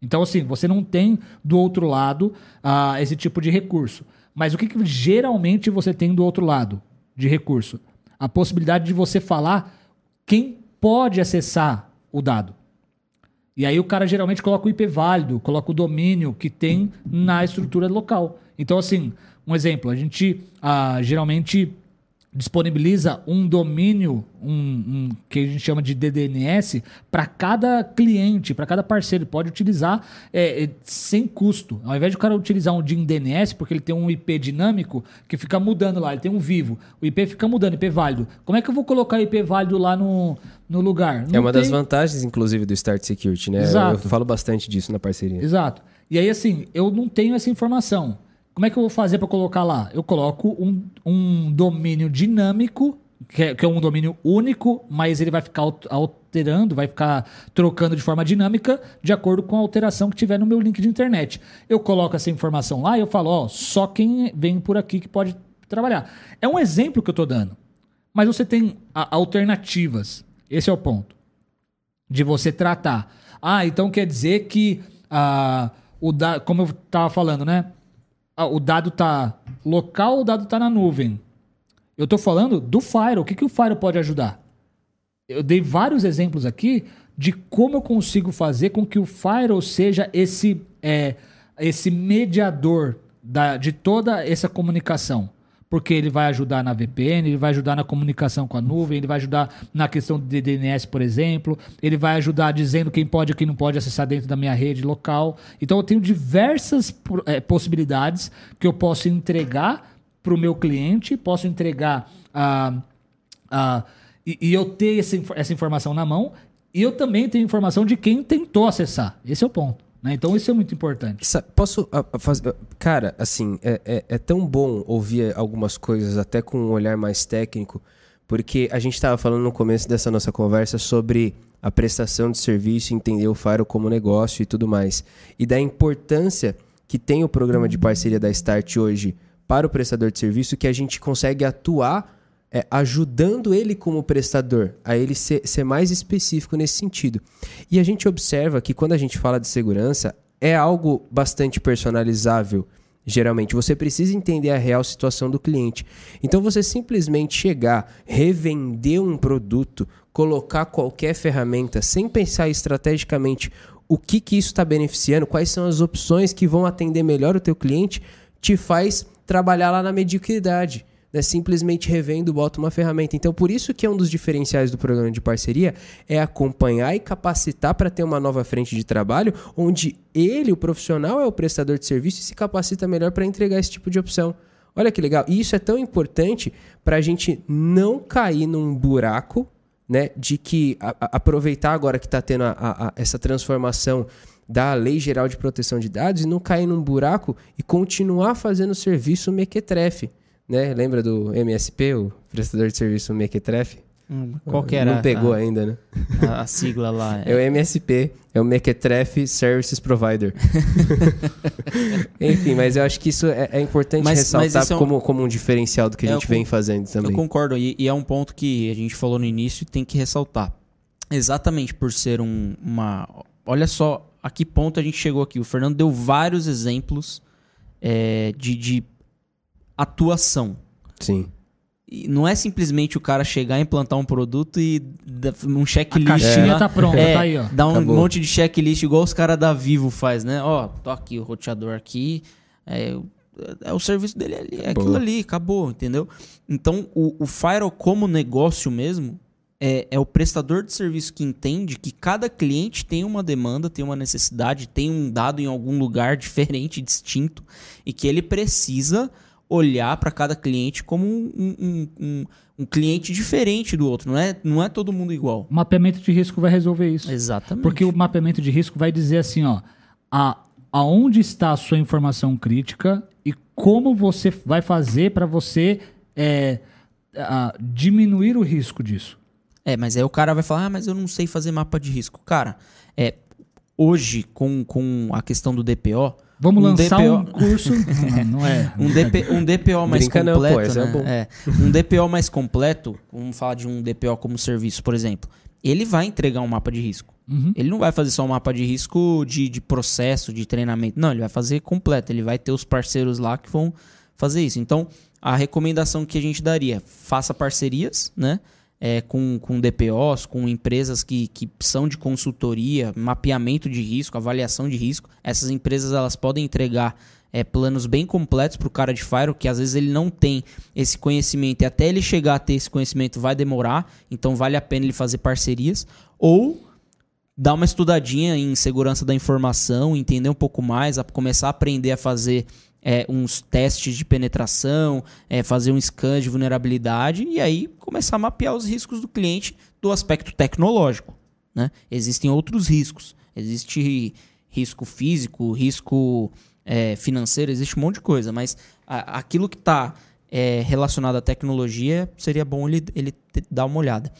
Então, assim, você não tem do outro lado ah, esse tipo de recurso. Mas o que, que geralmente você tem do outro lado de recurso? A possibilidade de você falar quem pode acessar o dado. E aí o cara geralmente coloca o IP válido, coloca o domínio que tem na estrutura local. Então, assim, um exemplo, a gente ah, geralmente disponibiliza um domínio, um, um que a gente chama de DDNS, para cada cliente, para cada parceiro. Pode utilizar é, é, sem custo. Ao invés de o cara utilizar um DIN DNS, porque ele tem um IP dinâmico que fica mudando lá, ele tem um vivo. O IP fica mudando, IP válido. Como é que eu vou colocar IP válido lá no, no lugar? é Não uma das tem- vantagens, inclusive, do Start Security, né? Eu- Exato. Eu falo bastante disso na parceria. Exato. E aí, assim, eu não tenho essa informação. Como é que eu vou fazer para colocar lá? Eu coloco um, um domínio dinâmico, que é, que é um domínio único, mas ele vai ficar al- alterando, vai ficar trocando de forma dinâmica de acordo com a alteração que tiver no meu link de internet. Eu coloco essa informação lá e eu falo, ó, só quem vem por aqui que pode trabalhar. É um exemplo que eu estou dando. Mas você tem alternativas. Esse é o ponto de você tratar. Ah, então quer dizer que ah, o da, como eu estava falando, né? Ah, o dado tá local, o dado tá na nuvem. Eu estou falando do Fire. O que, que o Fire pode ajudar? Eu dei vários exemplos aqui de como eu consigo fazer com que o Firewall seja esse, é, esse mediador da, de toda essa comunicação. Porque ele vai ajudar na VPN, ele vai ajudar na comunicação com a nuvem, ele vai ajudar na questão de DNS, por exemplo, ele vai ajudar dizendo quem pode e quem não pode acessar dentro da minha rede local. Então eu tenho diversas eh, possibilidades que eu posso entregar para o meu cliente, posso entregar a. Ah, e, e eu ter essa, essa informação na mão, e eu também tenho informação de quem tentou acessar. Esse é o ponto. Né? Então isso é muito importante. Posso ah, ah, fazer. Cara, assim, é, é, é tão bom ouvir algumas coisas até com um olhar mais técnico, porque a gente estava falando no começo dessa nossa conversa sobre a prestação de serviço, entender o Faro como negócio e tudo mais. E da importância que tem o programa de parceria da Start hoje para o prestador de serviço, que a gente consegue atuar é, ajudando ele como prestador, a ele ser, ser mais específico nesse sentido. E a gente observa que quando a gente fala de segurança, é algo bastante personalizável. Geralmente, você precisa entender a real situação do cliente. Então, você simplesmente chegar, revender um produto, colocar qualquer ferramenta sem pensar estrategicamente o que, que isso está beneficiando, quais são as opções que vão atender melhor o teu cliente, te faz trabalhar lá na mediocridade né, simplesmente revendo, bota uma ferramenta. Então, por isso que é um dos diferenciais do programa de parceria é acompanhar e capacitar para ter uma nova frente de trabalho, onde ele, o profissional, é o prestador de serviço e se capacita melhor para entregar esse tipo de opção. Olha que legal. E isso é tão importante para a gente não cair num buraco né, de que a- a- aproveitar agora que está tendo a- essa transformação da Lei Geral de Proteção de Dados e não cair num buraco e continuar fazendo serviço mequetrefe. Né? Lembra do MSP, o prestador de serviço mequetrefe? Hum, Qual que era Não pegou a, ainda, né? a, a sigla lá? É o MSP, é o Mequetrefe Services Provider. Enfim, mas eu acho que isso é, é importante Mas- mas ressaltar isso é um- como, como um diferencial do que a É, gente eu vem fazendo Eu também. concordo, e, e é um ponto que a gente falou no início e tem que ressaltar. Exatamente por ser um- uma. Olha só a que ponto a gente chegou aqui. O Fernando deu vários exemplos é, de, de atuação. Sim. E não é simplesmente o cara chegar, implantar um produto e dar um A checklist. caixinha lá. tá pronta, É, tá aí, ó. Dá um Acabou. monte de checklist, igual os caras da Vivo faz, né? Ó, tô aqui, o roteador aqui. É, é o serviço dele ali, é Acabou. aquilo ali, acabou, entendeu? Então, o, o Firewall como negócio mesmo é, é o prestador de serviço que entende que cada cliente tem uma demanda, tem uma necessidade, tem um dado em algum lugar diferente, distinto, e que ele precisa olhar para cada cliente como um, um, um, um, cliente diferente do outro. Não é, não é todo mundo igual. O mapeamento de risco vai resolver isso. Exatamente. Porque o mapeamento de risco vai dizer assim, ó, a, aonde está a sua informação crítica e como você vai fazer para você é, a, diminuir o risco disso. É, mas aí o cara vai falar, ah, mas eu não sei fazer mapa de risco. Cara, é, hoje, com, com a questão do DPO. Vamos um lançar DPO... um curso. não, é. Um, DP, um DPO mais Brinca completo. Não, pô, né? é, é, um DPO mais completo, vamos falar de um DPO como serviço, por exemplo. Ele vai entregar um mapa de risco. Uhum. Ele não vai fazer só um mapa de risco de, de processo, de treinamento. Não, ele vai fazer completo. Ele vai ter os parceiros lá que vão fazer isso. Então, a recomendação que a gente daria, faça parcerias, né? É, com, com DPOs, com empresas que, que são de consultoria, mapeamento de risco, avaliação de risco. Essas empresas elas podem entregar é, planos bem completos para o cara de Fire, que às vezes ele não tem esse conhecimento e até ele chegar a ter esse conhecimento vai demorar, então vale a pena ele fazer parcerias. Ou dar uma estudadinha em segurança da informação, entender um pouco mais, a começar a aprender a fazer é, uns testes de penetração, é, fazer um scan de vulnerabilidade e aí começar a mapear os riscos do cliente do aspecto tecnológico. Né? Existem outros riscos. Existe risco físico, risco é, financeiro, existe um monte de coisa, mas a, aquilo que está é, relacionado à tecnologia seria bom ele, ele dar uma olhada.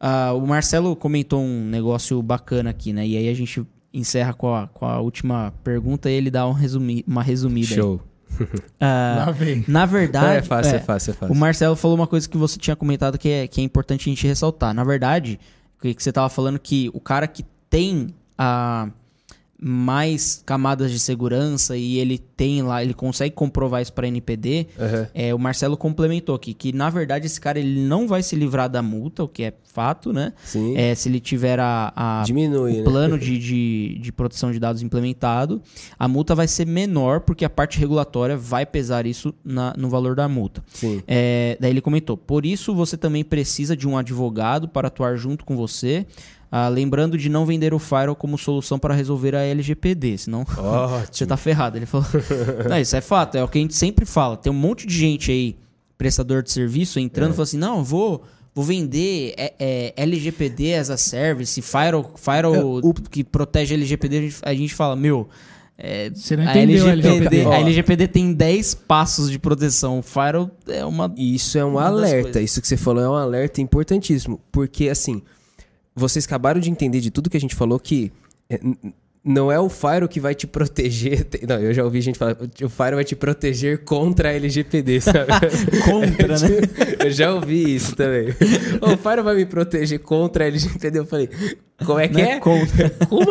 Uh, o Marcelo comentou um negócio bacana aqui, né? E aí a gente encerra com a, com a última pergunta e ele dá um resumi, uma resumida. Show. Uh. Na verdade. É fácil, é, é, fácil, é fácil. O Marcelo falou uma coisa que você tinha comentado que é, que é importante a gente ressaltar. Na verdade, que, que você estava falando que o cara que tem a mais camadas de segurança e ele tem lá, ele consegue comprovar isso para NPD. Uhum. É, o Marcelo complementou aqui que na verdade esse cara ele não vai se livrar da multa, o que é fato, né? Sim. É, se ele tiver a, a Diminui, o né? plano de, de, de, proteção de dados implementado, a multa vai ser menor porque a parte regulatória vai pesar isso na, no valor da multa. Sim. É, daí ele comentou: por isso você também precisa de um advogado para atuar junto com você ah, lembrando de não vender o Firewall como solução para resolver a LGPD, senão você tá ferrado. Ele falou: não, Isso é fato, é o que a gente sempre fala. Tem um monte de gente aí, prestador de serviço, entrando é. e falando assim: não, vou. Vou vender é, é, LGPD as a service, firewall, firewall é, o... que protege LGPD. A gente, a gente fala, meu, é, Você não entendeu a LGPD, LGPD. A LGPD tem 10 passos de proteção. O Firewall é uma. Isso é um alerta. Isso que você falou é um alerta importantíssimo. Porque, assim, vocês acabaram de entender de tudo que a gente falou que é, não é o Fire que vai te proteger. Não, eu já ouvi gente falar, o Fire vai te proteger contra a LGPD, sabe? contra, né? Eu já ouvi isso também. o Fire vai me proteger contra a LGPD. Eu falei, como é que não é? é? Contra. Como?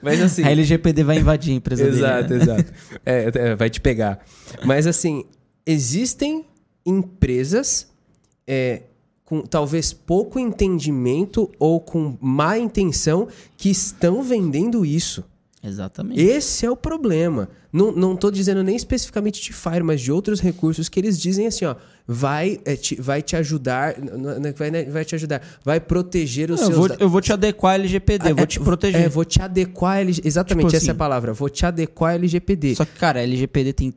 Mas assim. A LGPD vai invadir a empresa exato, dele. Exato, né? exato. É, é, vai te pegar. Mas assim, existem empresas é, com talvez pouco entendimento ou com má intenção que estão vendendo isso. Exatamente. Esse é o problema. Não, não tô dizendo nem especificamente de Fire, mas de outros recursos que eles dizem assim, ó, vai, é, te, vai te ajudar, vai, né, vai te ajudar, vai proteger os eu seus... Vou, eu vou te adequar a LGPD, ah, vou é, te proteger. É, vou te adequar, a LGPD. exatamente tipo essa assim, é a assim. palavra, vou te adequar a LGPD. Só que, cara, a LGPD tem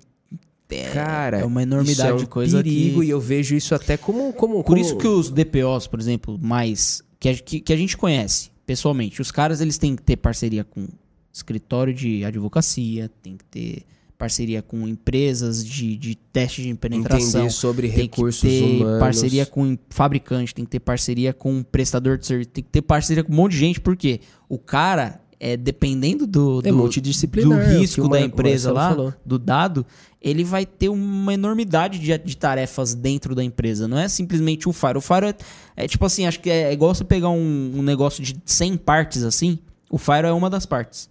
é, Cara, é uma enormidade é um de coisa perigo que... e eu vejo isso até como, como, como... Por isso que os DPOs, por exemplo, mais que a, que, que a gente conhece pessoalmente, os caras eles têm que ter parceria com escritório de advocacia, tem que ter parceria com empresas de, de teste de penetração. Entender sobre tem recursos que ter humanos. parceria com fabricante, tem que ter parceria com prestador de serviço, tem que ter parceria com um monte de gente, porque o cara, é, dependendo do, é do, do é risco da empresa lá, falou. do dado, ele vai ter uma enormidade de, de, tarefas dentro da empresa. Não é simplesmente o Fire. O Fire é, é tipo assim, acho que é, é igual você pegar um, um, negócio de 100 partes assim. O Fire é uma das partes.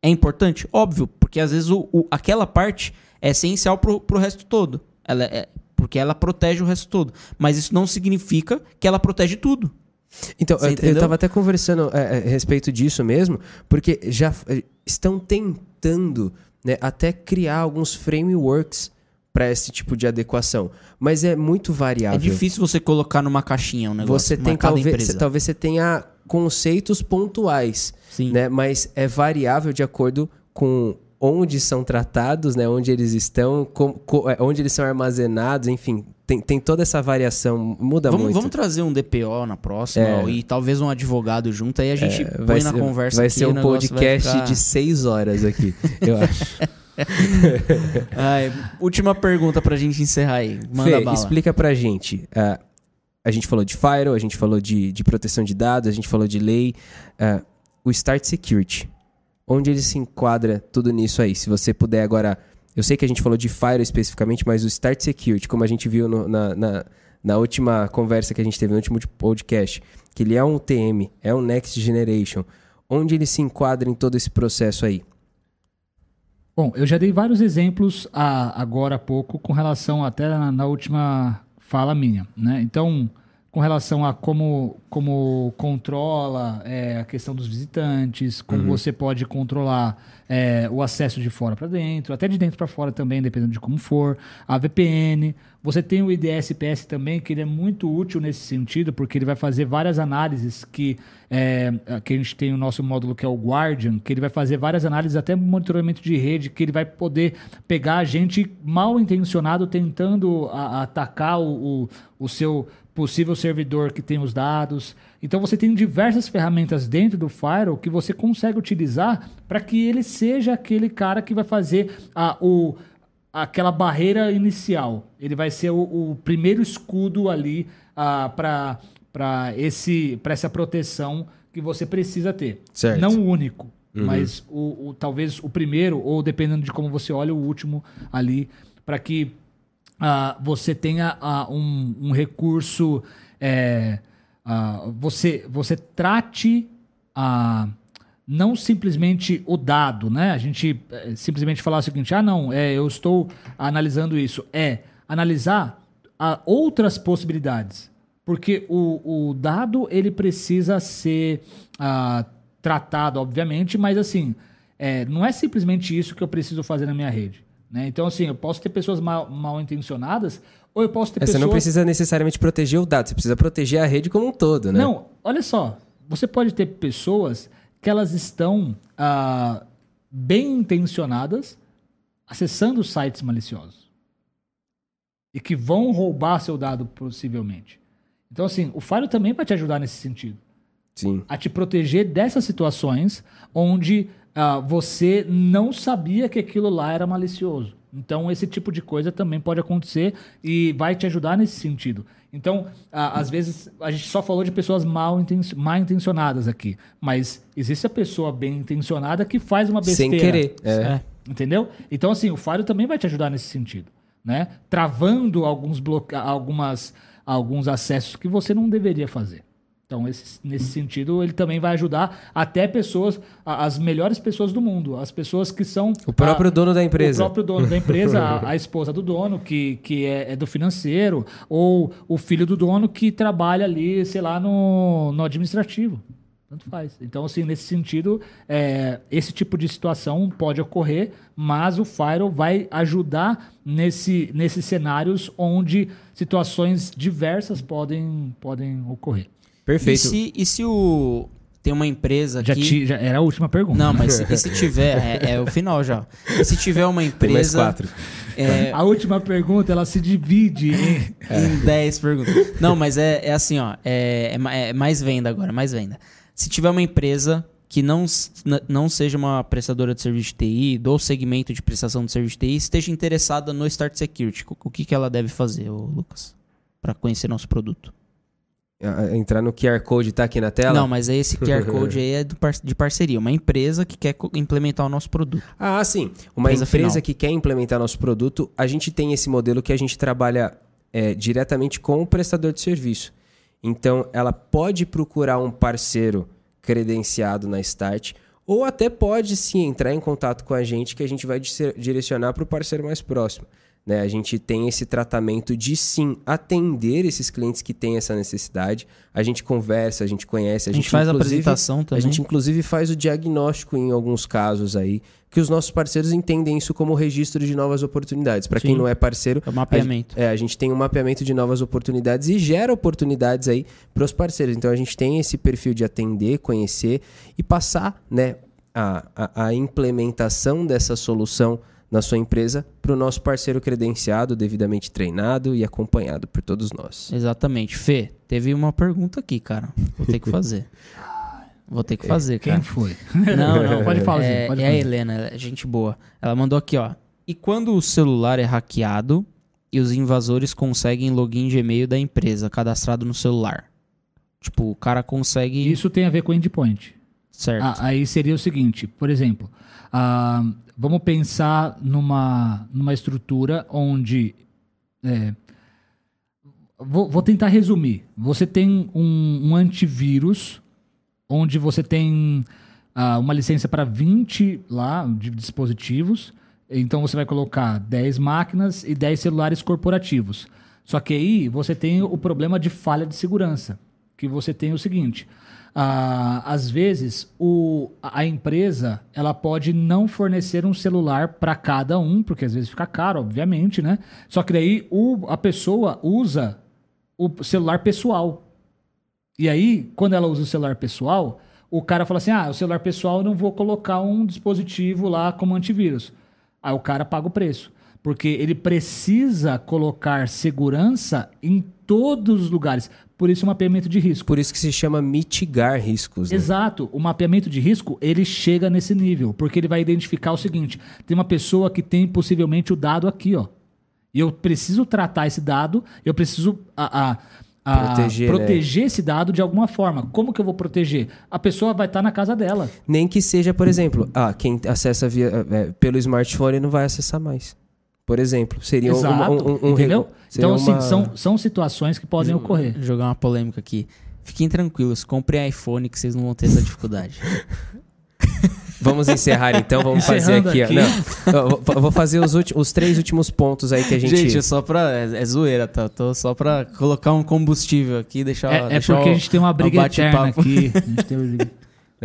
É importante? Óbvio, porque às vezes o, o aquela parte é essencial pro, pro resto todo. Ela é, porque ela protege o resto todo. Mas isso não significa que ela protege tudo. Então, eu, eu tava até conversando é, é, a respeito disso mesmo, porque já é, estão tentando né, até criar alguns frameworks para esse tipo de adequação, mas é muito variável. É difícil você colocar numa caixinha um negócio. Você tem talvez, você, talvez você tenha conceitos pontuais, Sim. né, mas é variável de acordo com onde são tratados, né? Onde eles estão, com, com, é, onde eles são armazenados, enfim, tem, tem toda essa variação, muda vamos, muito. Vamos trazer um DPO na próxima É. e talvez um advogado junto, aí a gente É, põe vai na ser, conversa vai aqui, ser um podcast ficar- de seis horas aqui, eu acho. Ai, última pergunta pra gente encerrar aí. Manda Fê, bala. explica pra gente. ah, a gente falou de Firewall, a gente falou de, de proteção de dados, a gente falou de lei. ah, o Start Security. Onde ele se enquadra tudo nisso aí? Se você puder agora. Eu sei que a gente falou de Firewall especificamente, mas o Start Security, como a gente viu no- na, na, na última conversa que a gente teve, no último podcast, que ele é um TM, é um Next Generation. Onde ele se enquadra em todo esse processo aí? Bom, eu já dei vários exemplos a- agora há pouco com relação até na, na última fala minha, né? Então, com relação a como, como controla é, a questão dos visitantes, como você pode controlar é, o acesso de fora para dentro, até de dentro para fora também, dependendo de como for, a VPN. Você tem o IDS-PS também, que ele é muito útil nesse sentido, porque ele vai fazer várias análises que, é, que a gente tem o nosso módulo que é o Guardian, que ele vai fazer várias análises, até monitoramento de rede, que ele vai poder pegar a gente mal intencionado tentando a- atacar o, o, o seu possível servidor que tem os dados. Então você tem diversas ferramentas dentro do Firewall que você consegue utilizar para que ele seja aquele cara que vai fazer a, o, aquela barreira inicial. Ele vai ser o, o primeiro escudo ali para essa proteção que você precisa ter. Certo. Não o único, mas o, o- talvez o primeiro, ou dependendo de como você olha, o último ali, para que ah, você tenha ah, um, um recurso. é, ah, você, você trate a não simplesmente o dado, né? A gente eh, simplesmente falar o seguinte: ah, não, é, eu estou analisando isso. É analisar ah, outras possibilidades. Porque o, o dado ele precisa ser ah, tratado, obviamente, mas assim, é, não é simplesmente isso que eu preciso fazer na minha rede. Né? Então, assim, eu posso ter pessoas mal, mal intencionadas, ou eu posso ter É, Você pessoas. não precisa necessariamente proteger o dado, você precisa proteger a rede como um todo, né? Não, olha só. Você pode ter pessoas que elas estão ah, bem intencionadas acessando sites maliciosos e que vão roubar seu dado possivelmente. Então, assim, o Fire também vai te ajudar nesse sentido Sim. a te proteger dessas situações onde ah, você não sabia que aquilo lá era malicioso. Então, esse tipo de coisa também pode acontecer e vai te ajudar nesse sentido. Então, às vezes, a gente só falou de pessoas mal, inten mal intencionadas aqui, mas existe a pessoa bem intencionada que faz uma Sem besteira. querer. É. É. Entendeu? Então, assim, o Fire também vai te ajudar nesse sentido, né? Travando alguns algumas alguns acessos que você não deveria fazer. Então, esse- nesse sentido, ele também vai ajudar até pessoas, as melhores pessoas do mundo, as pessoas que são O próprio a- dono da empresa. o próprio dono da empresa, a, a esposa do dono, que, que é, é do financeiro, ou o filho do dono que trabalha ali, sei lá, no, no administrativo. Tanto faz. Então, assim, nesse sentido, é, esse tipo de situação pode ocorrer, mas o Firewall vai ajudar nesse, nesses cenários onde situações diversas podem, podem ocorrer. E Perfeito. se, e se o. Tem uma empresa Já, que. ti- já era a última pergunta. Não, mas se, e se tiver. É, é o final já. E se tiver uma Tem mais empresa. quatro. É, A última pergunta, ela se divide em... em 10 perguntas. Não, mas é, é assim, ó. É, é é mais venda agora, mais venda. Se tiver uma empresa que não, não seja uma prestadora de serviço de TI, do segmento de prestação de serviço de TI, esteja interessada no Start Security, o o que, que ela deve fazer, ô, Lucas? Para conhecer nosso produto. Entrar no QR Code tá aqui na tela? Não, mas esse QR Code aí é par- de parceria. Uma empresa que quer implementar o nosso produto. Ah, sim. Uma Empresa empresa que quer implementar nosso produto, a gente tem esse modelo que a gente trabalha é, diretamente com o prestador de serviço. Então, ela pode procurar um parceiro credenciado na Start, ou até pode sim entrar em contato com a gente, que a gente vai direcionar para o parceiro mais próximo. Né? A gente tem esse tratamento de sim atender esses clientes que têm essa necessidade. A gente conversa, a gente conhece, a, A gente faz a apresentação a também. gente, inclusive, faz o diagnóstico em alguns casos aí, que os nossos parceiros entendem isso como registro de novas oportunidades. Para quem não é parceiro, É o mapeamento. A, é, a gente tem um mapeamento de novas oportunidades e gera oportunidades aí para os parceiros. Então a gente tem esse perfil de atender, conhecer e passar, né? a, a, a implementação dessa solução na sua empresa para o nosso parceiro credenciado, devidamente treinado e acompanhado por todos nós. Exatamente. Fê, teve uma pergunta aqui, cara. Vou ter que fazer. Vou ter que fazer, Quem cara. foi? Não, não. Pode falar, é, pode é a falar. Helena, é gente boa. Ela mandou aqui, ó. E quando o celular é hackeado e os invasores conseguem login de e-mail da empresa cadastrado no celular? Tipo, o cara consegue. Isso tem a ver com endpoint. Certo. Ah, aí seria o seguinte, por exemplo, ah, vamos pensar numa, numa estrutura onde. é, vou, vou tentar resumir. Você tem um, um antivírus onde você tem ah, uma licença para 20 lá de dispositivos. Então você vai colocar 10 máquinas e 10 celulares corporativos. Só que aí você tem o problema de falha de segurança. Que você tem o seguinte: ah, às vezes o, a empresa ela pode não fornecer um celular para cada um, porque às vezes fica caro, obviamente, né? Só que daí o, a pessoa usa o celular pessoal. E aí, quando ela usa o celular pessoal, o cara fala assim: ah, o celular pessoal eu não vou colocar um dispositivo lá como antivírus. Aí o cara paga o preço. Porque ele precisa colocar segurança em todos os lugares. Por isso, o mapeamento de risco. Por isso que se chama mitigar riscos. né? Exato. O mapeamento de risco, ele chega nesse nível, porque ele vai identificar o seguinte: tem uma pessoa que tem possivelmente o dado aqui, ó. E eu preciso tratar esse dado, eu preciso a, a- a Proteger, né? proteger esse dado de alguma forma. Como que eu vou proteger? A pessoa vai estar na casa dela. Nem que seja, por exemplo, ah, quem acessa via, é, pelo smartphone não vai acessar mais. Por exemplo, seria um- Exato. um, um, um entendeu? seria Então, assim, uma- são, são situações que podem ocorrer. Jogar uma polêmica aqui. Fiquem tranquilos, comprem iPhone que vocês não vão ter essa dificuldade. Vamos encerrar então, vamos fazer Encerrando aqui. ó. aqui. Não, eu vou- vou fazer os, os três últimos pontos aí que a gente. Gente, é só pra. É, é zoeira, tá? Tô só pra colocar um combustível aqui e deixar. É, é deixar porque o- a gente tem uma briga eterna aqui. A gente tem uma briga-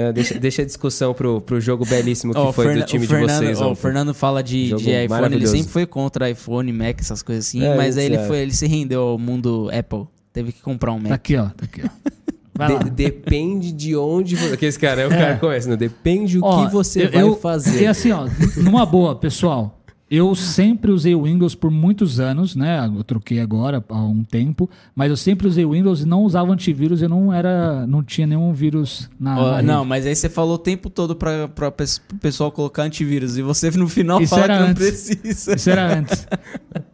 É, deixa, deixa a discussão pro, pro jogo belíssimo que Ó, o foi Ferna- do time Fernando, de vocês. ó, ó. o Fernando fala de, de iPhone, ele sempre foi contra iPhone, Mac, essas coisas assim, É, mas aí ele, é. foi, ele se rendeu ao mundo Apple. Teve que comprar um Tá Mac. aqui, ó. Tá aqui, ó. De- depende de onde você. Aquele cara, o É. cara começa, não, depende o Ó, que você eu- vai eu- fazer. E assim, ó, numa boa, pessoal. Eu sempre usei o Windows por muitos anos, né? Eu troquei agora há um tempo, mas eu sempre usei o Windows e não usava antivírus, eu não era, não tinha nenhum vírus na, Ó, na não, mas aí você falou o tempo todo pra, pes- pro pessoal colocar antivírus e você no final Isso fala era que não antes. precisa. Isso era antes.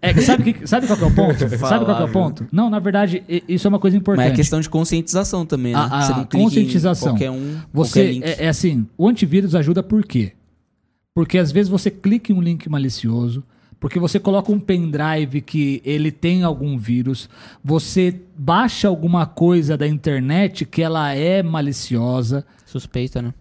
É, que sabe, que, sabe qual que é o ponto? sabe qual que é o ponto? Não, na verdade, isso é uma coisa Mas importante. é questão de conscientização também, né? A- a você não clica em conscientização. qualquer um, qualquer Você link. é, é assim, o antivírus ajuda por quê? Porque às vezes você clica em um link malicioso, porque você coloca um pendrive que ele tem algum vírus, você baixa alguma coisa da internet que ela é maliciosa. Suspeita, né?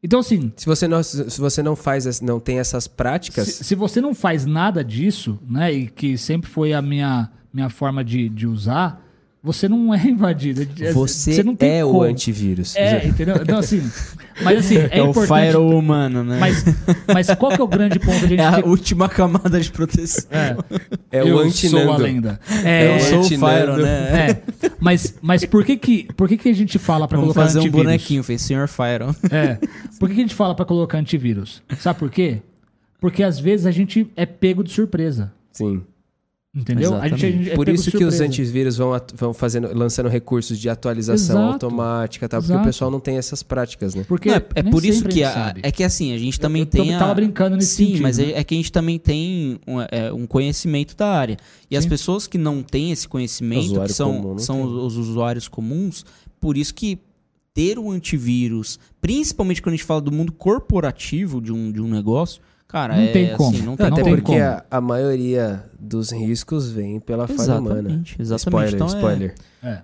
Então assim, Se você não, se você não faz, não tem essas práticas, se, se você não faz nada disso, né, e que sempre foi a minha, minha forma de, de usar, você não é invadido. você, não tem é o como. antivírus. É, entendeu? Então assim, mas assim, é, É, o importante firewall humano, né? Mas, mas qual que é o grande ponto de é a a gente... última camada de proteção. É, É o eu antinando. sou a lenda. É É, o Eu sou o. Fyro, né? é. Mas, mas por que que, por que que a gente fala pra Vamos colocar fazer um antivírus? bonequinho, fez Sr. Fyron. É. Por que, que a gente fala pra colocar antivírus? Sabe por quê? Porque às vezes a gente é pego de surpresa. Sim. Entendeu? A gente, a gente é Por isso que os antivírus vão, vão fazendo, lançando recursos de atualização Exato. automática, tá? porque Exato. o pessoal não tem essas práticas, né? Porque Não, é, é por isso que a sabe. é que assim, a gente também eu tem a... tava brincando nesse Sim, sentido, mas né? é, é que a gente também tem um, é, um conhecimento da área. E as Sim. pessoas que não têm esse conhecimento, que são, comum não são tem. os, os usuários comuns, por isso que ter um antivírus, principalmente quando a gente fala do mundo corporativo de um, de um negócio, cara, Não é tem como. assim, não tem Até tem porque como. a, a maioria dos riscos vem pela falha humana. Exatamente, exatamente. Spoiler, Então é- spoiler. É.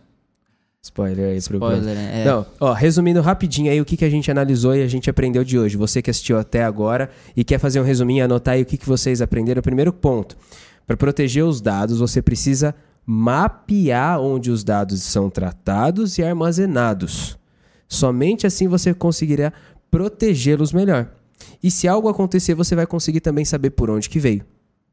Spoiler aí pro Spoiler, né? É. Não, ó, resumindo rapidinho aí o que, que a gente analisou e a gente aprendeu de hoje. Você que assistiu até agora e quer fazer um resuminho, anotar aí o que, que vocês aprenderam. Primeiro ponto, para proteger os dados, você precisa mapear onde os dados são tratados e armazenados. Somente assim você conseguirá protegê-los melhor. E se algo acontecer, você vai conseguir também saber por onde que veio.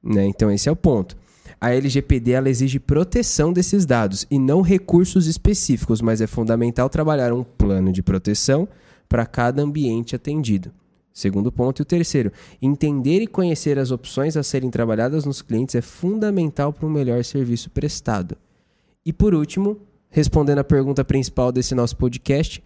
Né? Então esse é o ponto. A LGPD ela exige proteção desses dados e não recursos específicos, mas é fundamental trabalhar um plano de proteção para cada ambiente atendido. Segundo ponto. E o terceiro, entender e conhecer as opções a serem trabalhadas nos clientes é fundamental para um melhor serviço prestado. E por último, respondendo a pergunta principal desse nosso podcast,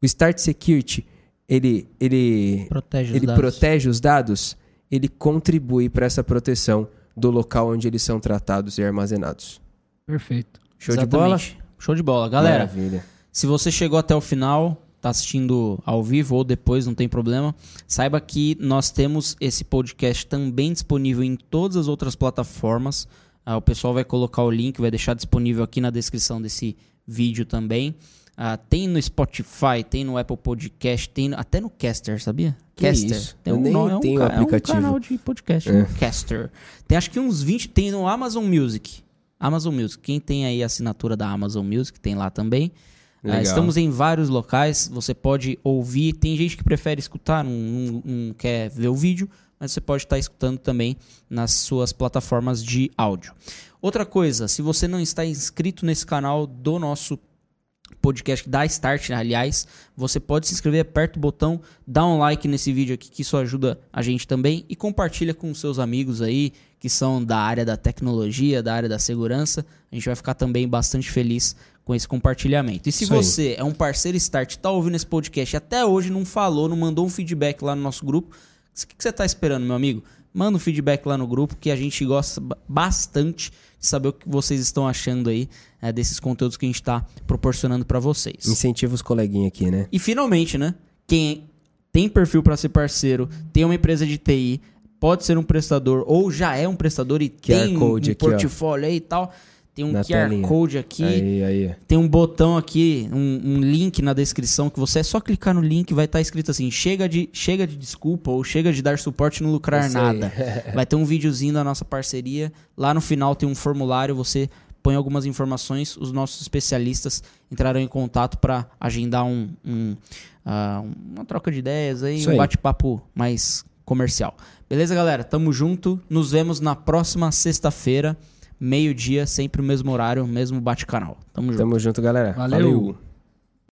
o Start Security, ele, ele, Protege os ele dados. protege os dados, ele contribui para essa proteção do local onde eles são tratados e armazenados. Perfeito. Show de bola? Exatamente. Show de bola. Galera, Maravilha. Se você chegou até o final, tá assistindo ao vivo ou depois, não tem problema, saiba que nós temos esse podcast também disponível em todas as outras plataformas. Ah, o pessoal vai colocar o link, vai deixar disponível aqui na descrição desse vídeo também. Ah, tem no Spotify, tem no Apple Podcast, tem no- até no Caster, sabia? Que Caster. isso? Tem Eu um, nem nó- é um tenho ca- aplicativo. É um canal de podcast, É. Caster. Tem acho que uns 20, tem no Amazon Music. Amazon Music. Quem tem aí a assinatura da Amazon Music, tem lá também. Ah, estamos em vários locais, você pode ouvir. Tem gente que prefere escutar, não, não- não quer ver o vídeo, mas você pode estar escutando também nas suas plataformas de áudio. Outra coisa, se você não está inscrito nesse canal do nosso podcast da Start, aliás, você pode se inscrever, aperta o botão, dá um like nesse vídeo aqui, que isso ajuda a gente também, e compartilha com seus amigos aí, que são da área da tecnologia, da área da segurança. A gente vai ficar também bastante feliz com esse compartilhamento. E se Isso aí. você é um parceiro Start, tá ouvindo esse podcast e até hoje não falou, não mandou um feedback lá no nosso grupo, o que que você tá esperando, meu amigo? Manda um feedback lá no grupo que a gente gosta ba- bastante saber o que vocês estão achando aí eh, desses conteúdos que a gente está proporcionando para vocês. Incentiva os coleguinhas aqui, né? E finalmente, né? Quem tem perfil para ser parceiro, tem uma empresa de TI, pode ser um prestador ou já é um prestador e QR tem Code um aqui, ó. portfólio aí e tal. Tem um Na QR telinha. Code aqui. Aí, aí. Tem um botão aqui, um, um link na descrição que você é só clicar no link vai estar escrito assim: chega de, chega de desculpa ou chega de dar suporte e não lucrar nada. Vai ter um videozinho da nossa parceria. Lá no final tem um formulário, você põe algumas informações, os nossos especialistas entrarão em contato para agendar um, um, ah, uma troca de ideias aí, Isso um bate-papo mais comercial. Beleza, galera? Tamo junto. Nos vemos na próxima sexta-feira, meio-dia, sempre o mesmo horário, mesmo bate-canal. Tamo junto. Tamo junto, galera. Valeu. Valeu.